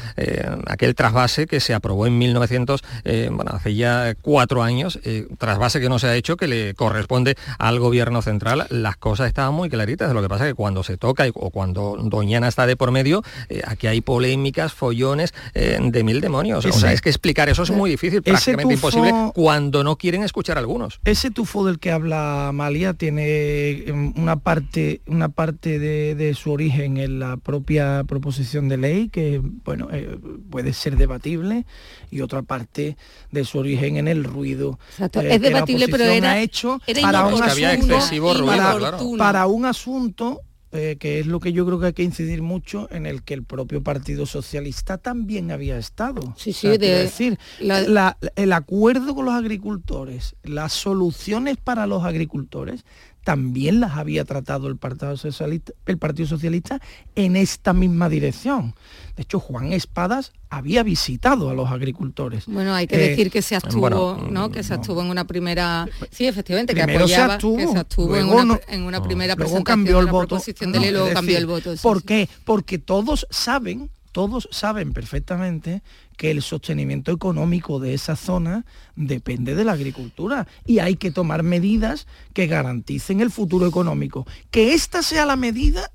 aquel trasvase que se aprobó en 1900, bueno, hace ya cuatro años, trasvase que no se ha hecho, que le corresponde al gobierno central. Las cosas estaban muy claritas, lo que pasa es que cuando se toca o cuando Doñana está de por medio, aquí hay polémicas, follones de mil demonios. o sea, es que explicar eso es muy difícil, prácticamente imposible, cuando no quieren escuchar algunos. Ese tufo del que habla Amalia tiene em, una parte, una parte de, su origen en la propia proposición de ley, que bueno, eh, puede ser debatible, y otra parte de su origen en el ruido. Eh, es debatible, pero era, hecho para, un asunto, para un asunto eh, que es lo que yo creo que hay que incidir mucho, en el que el propio Partido Socialista también había estado. Sí, sí, decir, el acuerdo con los agricultores, las soluciones para los agricultores, también las había tratado el Partido Socialista, el Partido Socialista en esta misma dirección. De hecho, Juan Espadas había visitado a los agricultores. Bueno, hay que eh, decir que se abstuvo, ¿no? Que se abstuvo en una primera... Sí, efectivamente, que apoyaba, que se abstuvo en, una, en una primera presentación cambió el voto, proposición de ley, luego cambió el voto. ¿Por qué? Porque todos saben, todos saben perfectamente que el sostenimiento económico de esa zona depende de la agricultura y hay que tomar medidas que garanticen el futuro económico. Que esta sea la medida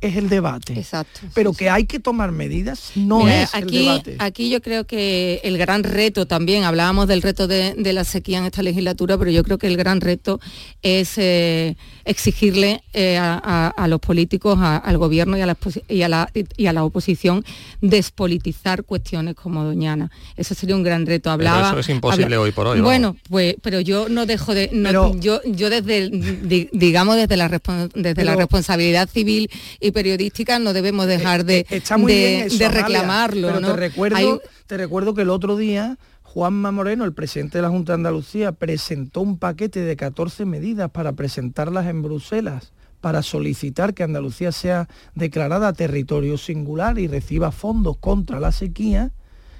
es el debate. Exacto. Pero que hay que tomar medidas no es aquí, el debate. Aquí yo creo que el gran reto también, hablábamos del reto de, la sequía en esta legislatura, pero yo creo que el gran reto es eh, exigirle eh, a, los políticos, al gobierno y a, la, y, a la, y a la oposición despolitizar cuestiones como Doñana. Eso sería un gran reto. Hablaba, eso es imposible hoy por hoy. Bueno, pues, pero yo no dejo de... yo, yo desde, digamos, desde la, desde la responsabilidad civil y periodística no debemos dejar de, de, reclamarlo. te, recuerdo, te recuerdo que el otro día Juanma Moreno, el presidente de la Junta de Andalucía, presentó un paquete de 14 medidas para presentarlas en Bruselas para solicitar que Andalucía sea declarada territorio singular y reciba fondos contra la sequía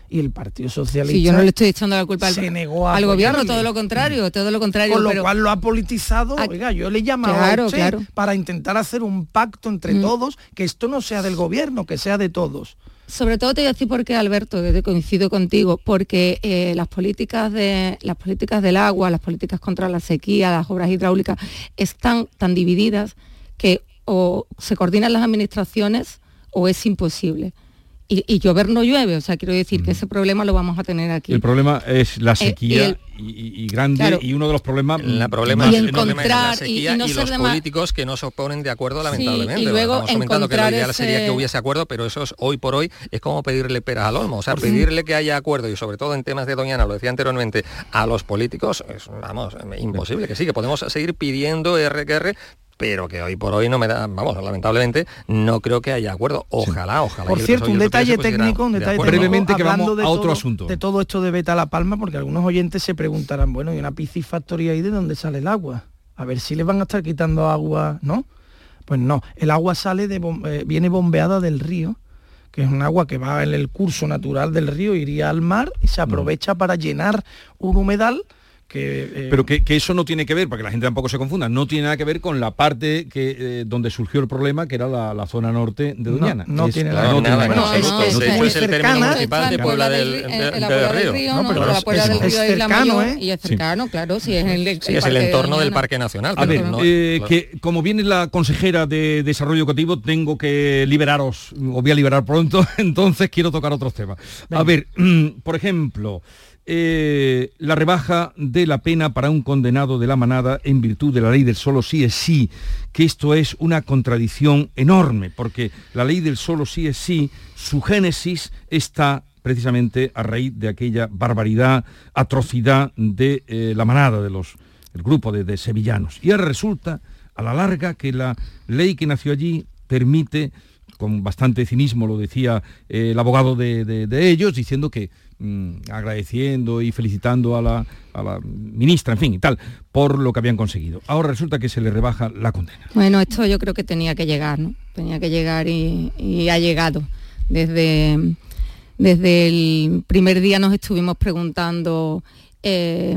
y el Partido Socialista. Sí, yo no le estoy echando la culpa al, negó al gobierno, todo lo contrario, todo lo contrario. Con lo cual lo ha politizado. Oiga, yo le llamo a usted para intentar hacer un pacto entre mm. todos, que esto no sea del gobierno, que sea de todos. Sobre todo te voy a decir por qué, Alberto, que coincido contigo, porque eh, las políticas de las políticas del agua, las políticas contra la sequía, las obras hidráulicas, están tan divididas que o se coordinan las administraciones o es imposible y, llover no llueve, o sea, quiero decir que ese problema lo vamos a tener aquí. El problema es la eh, sequía y, grande y uno de los problemas la problema es la sequía y, los políticos que no se oponen de acuerdo lamentablemente. y luego Estamos comentando que lo ideal sería que hubiese acuerdo, pero eso es hoy por hoy es como pedirle peras al olmo, o sea, pedirle que haya acuerdo y sobre todo en temas de Doñana, lo decía anteriormente, a los políticos es, vamos, imposible que sí, que podemos seguir pidiendo RQR, pero que hoy por hoy no me da, vamos, lamentablemente no creo que haya acuerdo. Ojalá, ojalá. Por cierto, un detalle técnico, un detalle técnico, brevemente que vamos a otro asunto. De todo esto de Beta La Palma, porque algunos oyentes se preguntarán, bueno, ¿y una piscifactoría ahí de dónde sale el agua? A ver si les van a estar quitando agua, ¿no? Pues no, el agua sale de eh, viene bombeada del río que es un agua que va en el curso natural del río, iría al mar y se mm. aprovecha para llenar un humedal eh, Pero que, eso no tiene que ver, para que la gente tampoco se confunda, no tiene nada que ver con la parte que eh, donde surgió el problema, que era la, zona norte de Doñana. No, tiene nada, que ver. No, es el término municipal de Puebla del, Río. No, pero la Puebla del Río es cercano, ¿eh? Y es cercano, claro, si es el, es el entorno del Parque Nacional. A ver, eh, que como viene la consejera de Desarrollo Educativo, tengo que liberaros, os voy a liberar pronto, entonces quiero tocar otros temas. A ver, por ejemplo... Eh, la rebaja de la pena para un condenado de la manada en virtud de la ley del solo sí es sí, que esto es una contradicción enorme, porque la ley del solo sí es sí, su génesis está precisamente a raíz de aquella barbaridad, atrocidad de eh, la manada, de los, el grupo de, sevillanos. Y ahora resulta, a la larga, que la ley que nació allí permite con bastante cinismo lo decía eh, el abogado de, ellos, diciendo que mm, agradeciendo y felicitando a la, ministra, en fin, y tal, por lo que habían conseguido. Ahora resulta que se le rebaja la condena. Bueno, esto yo creo que tenía que llegar, ¿no? Tenía que llegar y, y ha llegado. Desde, desde el primer día nos estuvimos preguntando eh,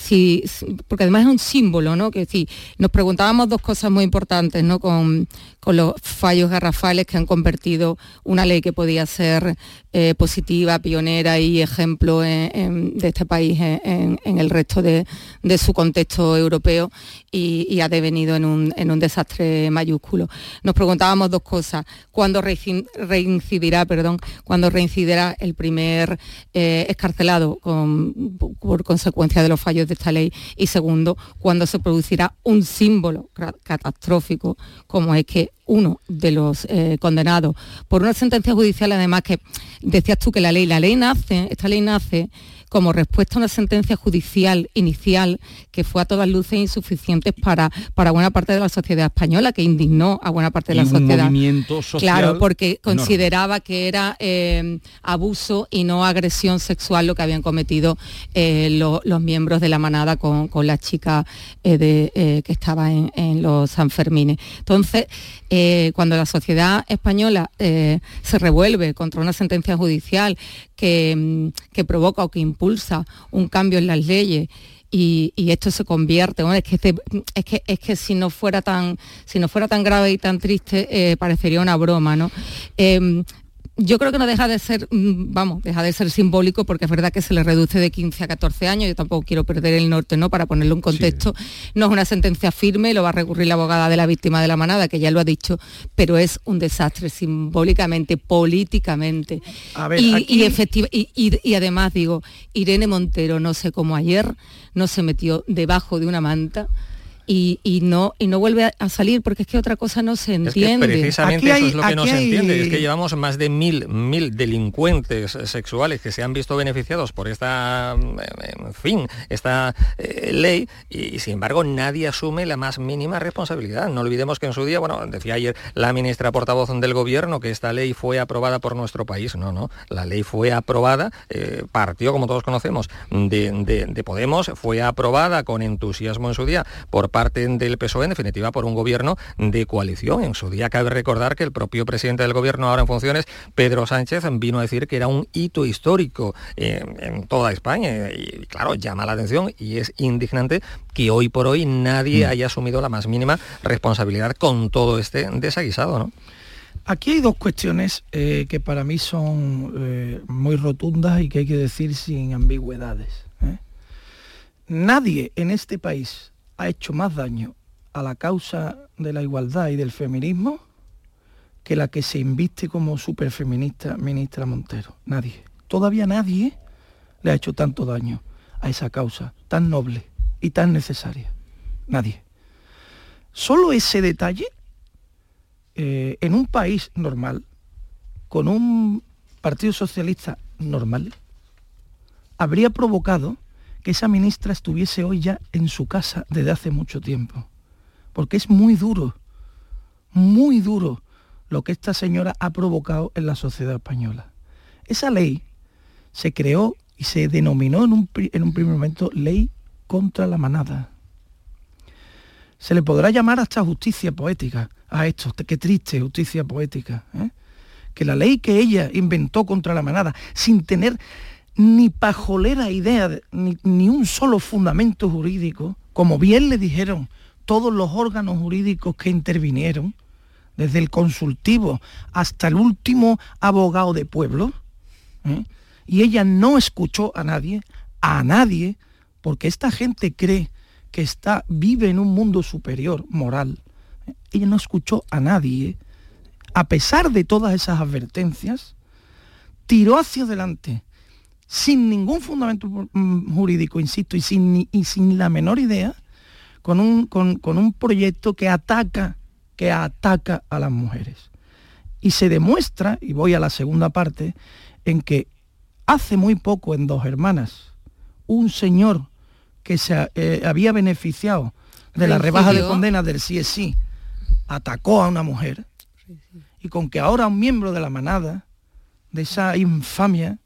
si, si- porque además es un símbolo, ¿no? Que sí, nos preguntábamos dos cosas muy importantes, ¿no? Con, con los fallos garrafales que han convertido una ley que podía ser eh, positiva, pionera y ejemplo en- de este país en, el resto de, de su contexto europeo y, ha devenido en un, en un desastre mayúsculo. Nos preguntábamos dos cosas. ¿Cuándo reincidirá, perdón, cuándo reincidirá el primer eh, escarcelado con- por consecuencia de los fallos de esta ley? Y segundo, ¿cuándo se producirá un símbolo catastrófico como es que uno de los eh, condenados por una sentencia judicial, además que decías tú que la ley, la ley nace, esta ley nace como respuesta a una sentencia judicial inicial que fue a todas luces insuficiente para, para buena parte de la sociedad española, que indignó a buena parte de Y la un sociedad. movimiento social Claro, porque enorme. consideraba que era eh, abuso y no agresión sexual lo que habían cometido eh, lo- los miembros de la manada con, con la chica eh, de, que estaba en, en los Sanfermines. Entonces, cuando la sociedad española se revuelve contra una sentencia judicial que, mm, que provoca o que impulsa un cambio en las leyes y, y esto se convierte bueno, es que este- es que es que si no fuera tan si no fuera tan grave y tan triste eh, parecería una broma no Em, yo creo que no deja de ser, mm, vamos, deja de ser simbólico porque es verdad que se le reduce de 15 a 14 años, yo tampoco quiero perder el norte, ¿no? Para ponerlo en contexto, no es una sentencia firme, lo va a recurrir la abogada de la víctima de la manada, que ya lo ha dicho, pero es un desastre simbólicamente, políticamente. A ver, y, aquí- y efectiva- y- y- y además digo, Irene Montero, no sé cómo ayer, no se metió debajo de una manta. Y, y no y no vuelve a, a salir porque es que otra cosa no se Es que entiende. precisamente eso es lo que no se entiende, es que llevamos más de mil, mil delincuentes sexuales que se han visto beneficiados por esta, en fin, esta eh, ley y, y, sin embargo nadie asume la más mínima responsabilidad. No olvidemos que en su día, bueno, decía ayer la ministra portavoz del gobierno que esta ley fue aprobada por nuestro país. No, no, la ley fue aprobada, eh, partió como todos conocemos de, de- de Podemos, fue aprobada con entusiasmo en su día por parte del PSOE, en definitiva por un gobierno de coalición. En su día cabe recordar que el propio presidente del gobierno ahora en funciones, Pedro Sánchez, vino a decir que era un hito histórico eh, en toda España. Y claro, llama la atención y es indignante que hoy por hoy nadie haya asumido la más mínima responsabilidad con todo este desaguisado, ¿no? Aquí hay dos cuestiones eh, que para mí son eh, muy rotundas y que hay que decir sin ambigüedades. ¿eh? Nadie en este país ha hecho más daño a la causa de la igualdad y del feminismo que la que se inviste como superfeminista ministra Montero. Nadie. Todavía nadie le ha hecho tanto daño a esa causa tan noble y tan necesaria. Nadie. Solo ese detalle eh, en un país normal, con un Partido Socialista normal, habría provocado que esa ministra estuviese hoy ya en su casa desde hace mucho tiempo. Porque es muy duro, muy duro lo que esta señora ha provocado en la sociedad española. Esa ley se creó y se denominó en un, en un primer momento ley contra la manada. Se le podrá llamar hasta justicia poética a esto, qué triste justicia poética. ¿eh? Que la ley que ella inventó contra la manada, sin tener ni pajolera idea, de- ni, ni un solo fundamento jurídico, como bien le dijeron todos los órganos jurídicos que intervinieron, desde el consultivo hasta el último abogado de pueblo, ¿eh? y ella no escuchó a nadie, a nadie, porque esta gente cree que está, vive en un mundo superior, moral. ¿eh? Ella no escuchó a nadie, a pesar de todas esas advertencias, tiró hacia adelante, sin ningún fundamento jurídico, insisto, y sin, y sin la menor idea, con un, con- con un proyecto que ataca, que ataca a las mujeres. Y se demuestra, y voy a la segunda parte, en que hace muy poco en Dos Hermanas, un señor que se eh, había beneficiado de la rebaja de condena del sí es sí, atacó a una mujer, y con que ahora un miembro de la manada, de esa infamia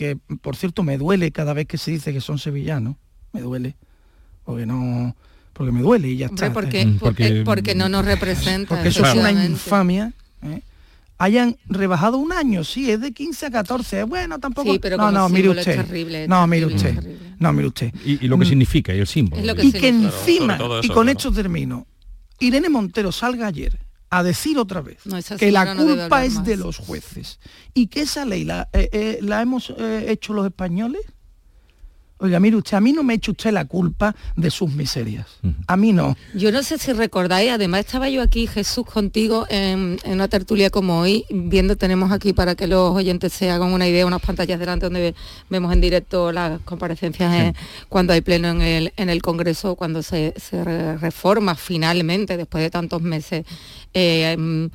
que por cierto me duele cada vez que se dice que son sevillanos, me duele, porque no, porque me duele y ya Hombre, está. porque, ¿eh? porque, porque no nos representa. Porque eso es una infamia. ¿eh? Hayan rebajado un año, sí, es de 15 a 14. Bueno, tampoco. Sí, pero no, no, mire es usted. terrible, es no, mire usted. No, mire usted. Y, y lo que Mm. significa, y el símbolo. Es lo que y que encima, y con claro. esto termino, Irene Montero salga ayer a decir otra vez No, que la no culpa es más. de los jueces y que esa ley la, eh, eh, la hemos eh, hecho los españoles. Oiga, mire usted, a mí no me eche usted la culpa de sus miserias. A mí no. Yo no sé si recordáis, además estaba yo aquí, Jesús, contigo en, en una tertulia como hoy, viendo, tenemos aquí para que los oyentes se hagan una idea, unas pantallas delante donde ve- vemos en directo las comparecencias cuando hay pleno en el, en el Congreso, cuando se, se re- reforma finalmente, después de tantos meses, eh, mm,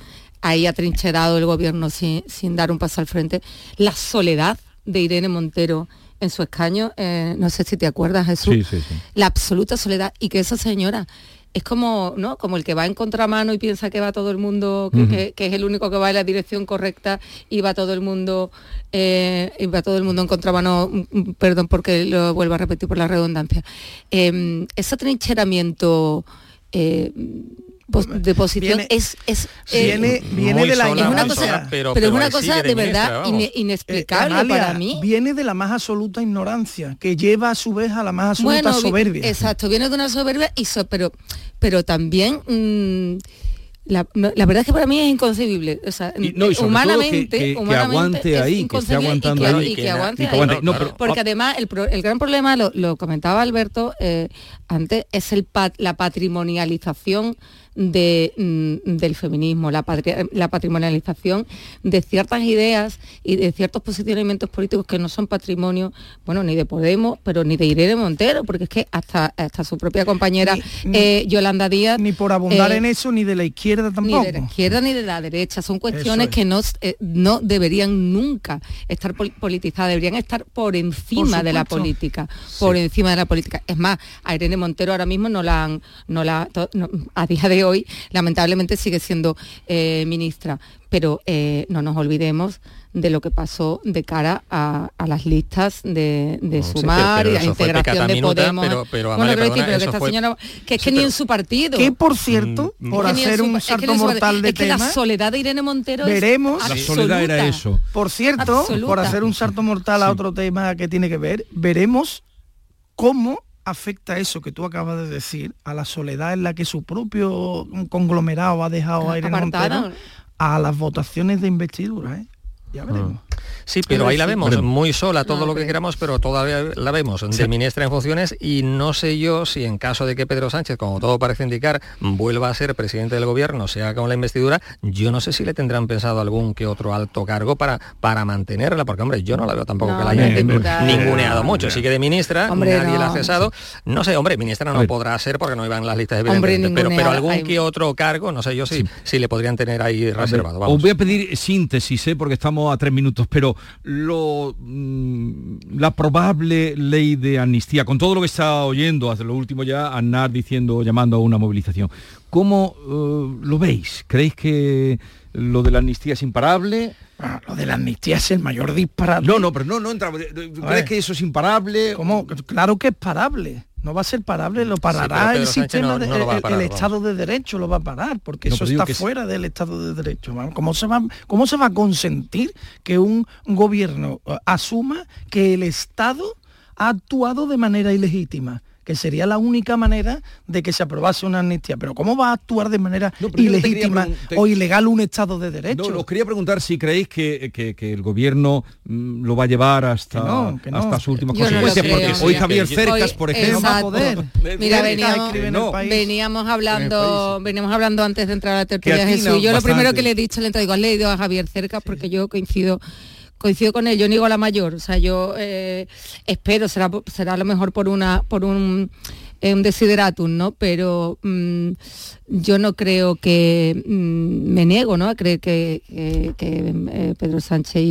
ahí atrincherado el gobierno sin, sin dar un paso al frente. La soledad de Irene Montero en su escaño, eh, no sé si te acuerdas, Jesús Sí, sí, sí. la absoluta soledad y que esa señora es como no como el que va en contramano y piensa que va todo el mundo que, que- que es el único que va en la dirección correcta y va todo el mundo eh, y va todo el mundo en contramano mm, mm, perdón porque lo vuelvo a repetir por la redundancia. Eh, ese atrincheramiento eh, de posición Viene- es, es eh, Viene, viene Muy de la sola, es una cosa sola, pero- pero, es una cosa de, de verdad inexplicable Eh, Amalia, para mí Viene de la más absoluta ignorancia, que lleva a su vez a la más absoluta soberbia. Exacto, viene de una soberbia, y so- pero, pero también mm, la, la verdad es que para mí es inconcebible. O sea, Y no, y humanamente, que- aguante es ahí, que esté inconcebible y aguantando que- ahí. y que, Y que aguante na- y que ahí. aguante- no, pero- Porque además el, pro- el gran problema, lo, lo comentaba Alberto eh, antes, es el pat- la patrimonialización de, mm, del feminismo, la, patri- la patrimonialización de ciertas ideas y de ciertos posicionamientos políticos que no son patrimonio, bueno, ni de Podemos, pero ni de Irene Montero, porque es que hasta, hasta su propia compañera Ni- eh, Yolanda Díaz... Ni por abundar eh, en eso, ni de la izquierda ni tampoco. de la izquierda ni de la derecha. Son cuestiones es. que no, eh, no deberían nunca estar pol- politizadas, deberían estar por encima Por de la política, por encima de la política. Es más, a Irene Montero ahora mismo no la han, no la, no- a día de hoy, lamentablemente sigue siendo eh, ministra, pero eh, no nos olvidemos de lo que pasó de cara a, a las listas de, de sí, Sumar pero y a la integración de minuta, Podemos. pero- pero, bueno, Amalia, quiero decir, perdona, pero que eso esta fue- señora, que es que ni en su partido. Que por cierto, Mm, por Es que hacer un es que salto en su- mortal de es que tema, la soledad de Irene Montero veremos es La soledad era eso. Por cierto, Absoluta. por hacer un salto mortal a otro tema que tiene que ver, veremos cómo afecta eso que tú acabas de decir a la soledad en la que su propio conglomerado ha dejado a Irene. Montero a las votaciones de investidura. ¿eh? Ya veremos. Sí, pero ahí la vemos Veremos. muy sola, todo No, lo que pero- queramos, pero todavía la vemos de Sí. ministra en funciones y no sé yo si en caso de que Pedro Sánchez, como todo parece indicar, vuelva a ser presidente del gobierno, sea con la investidura, yo no sé si le tendrán pensado algún que otro alto cargo para, para mantenerla, porque hombre, yo no la veo tampoco No, que la hayan de ninguneado mucho. Sí que de ministra, Hombre, nadie la ha cesado. No sé, hombre, ministra no podrá ser porque no iba en las listas Hombre, evidentemente, pero, algún hay- que otro cargo, no sé yo si, si le podrían tener ahí reservado. Os voy a pedir síntesis, ¿eh? porque estamos a tres minutos, pero mm, la probable ley de amnistía, con todo lo que está oyendo, hace lo último ya, Aznar diciendo, llamando a una movilización, ¿cómo eh, lo veis? ¿Creéis que lo de la amnistía es imparable? Ah, lo de la amnistía es el mayor disparate. No, no, pero no, no entra. ¿Crees que eso es imparable? ¿Cómo? Claro que es parable. No va a ser parable, lo parará el sistema, no- de- no el-. Estado de Derecho lo va a parar, porque No, eso está fuera del Estado de Derecho. ¿Cómo se, va, ¿Cómo se va a consentir que un gobierno eh, asuma que el Estado ha actuado de manera ilegítima? Que sería la única manera de que se aprobase una amnistía. Pero ¿cómo va a actuar de manera No, ilegítima te- o ilegal un Estado de Derecho? No, os quería preguntar si creéis que, que- que el gobierno mm, lo va a llevar hasta, Que no, que no. hasta lo consecuencias, creo. porque hoy Javier Cercas, Hoy- por ejemplo, va a poder. Mira, veníamos, escribe en no. el país. veníamos hablando, veníamos hablando antes de entrar a la tertulia Jesús. Yo lo primero que le he dicho, le digo, has leído a Javier Cercas porque yo coincido coincido con él, yo niego la mayor, o sea, yo eh, espero, será, será a lo mejor por una, por un, eh, desideratum, ¿no? Pero mm, yo no creo que, mm, me niego, ¿no? A creer que, que- eh, Pedro Sánchez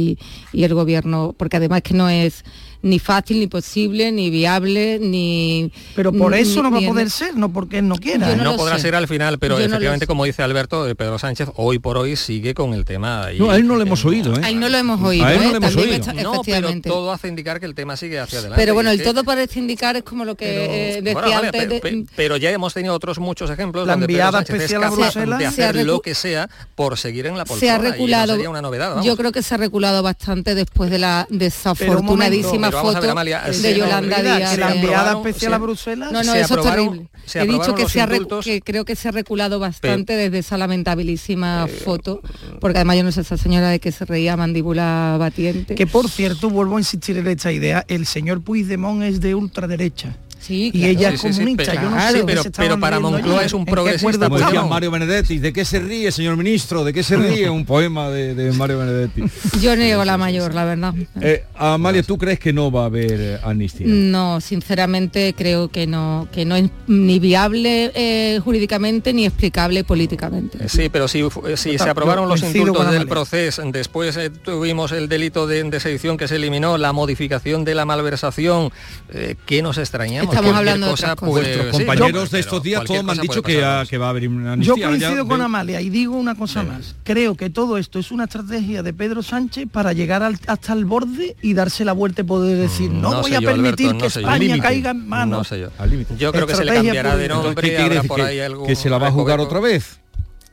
y el gobierno, porque además que no es ni fácil, ni posible, ni viable, ni... Pero por ni- eso no va a poder ser, no porque él no quiera. no, podrá ser al final, pero Yo lo efectivamente, como dice Alberto, eh, Pedro Sánchez hoy por hoy sigue con el tema. ahí. No, a él no le hemos oído, ¿eh? A él no lo hemos oído, A él no ¿eh? le hemos oído. está- No, pero todo hace indicar que el tema sigue hacia adelante. Pero bueno, y el todo parece indicar es como lo que eh, decía Bueno, vale, antes de- pero ya hemos tenido otros muchos ejemplos La donde Pedro Sánchez es especial a capaz Bruselas. de Se ha hacer lo que sea por seguir en la poltrona se ha y no reculado sería una novedad, yo creo que se ha reculado bastante después de la desafortunadísima Pero ver, foto Amalia, de Yolanda no, Díaz la enviada especial se- a Bruselas. no no se eso es terrible se he dicho que se ha que creo que se ha reculado bastante desde esa lamentabilísima foto porque además yo no sé esa señora de que se reía mandíbula batiente Que por cierto, vuelvo a insistir en esta idea, el señor Puigdemont es de ultraderecha. Sí, y ella Sí, es sí, sí, comunista. pero- yo no claro, sé de qué pero- para Moncloa es un progresista Como decía. Mario Benedetti, ¿de qué se ríe, señor ministro? ¿De qué se ríe? Un poema de, de Mario Benedetti. yo niego la mayor la verdad Eh, Amalia, ¿tú crees que no va a haber eh, amnistía? No, sinceramente creo que no, que no es ni viable eh, jurídicamente ni explicable políticamente. Sí, pero si, eh, si se aprobaron los indultos del proceso, después eh, tuvimos el delito de, de sedición que se eliminó, la modificación de la malversación, eh, ¿qué nos extrañamos? Estamos hablando de cosa, otras cosas. pues, Vuestros sí, compañeros de estos días todos me han dicho que, va a haber una Yo coincido Ya con veo- Amalia y digo una cosa más. Creo que todo esto es una estrategia de Pedro Sánchez para llegar al- hasta el borde y darse la vuelta y poder decir, no, Mm, no voy a yo, permitir Alberto, que no. España caiga en manos. No sé yo. Al límite. Yo creo que se le cambiará de nombre, ¿Qué quiere habrá decir? por ¿Que- ahí algún que se la va a jugar otra vez?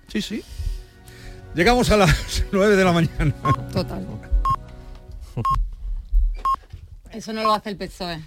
Sí, sí. Llegamos a las 9 de la mañana. Total. Eso no lo hace el PSOE.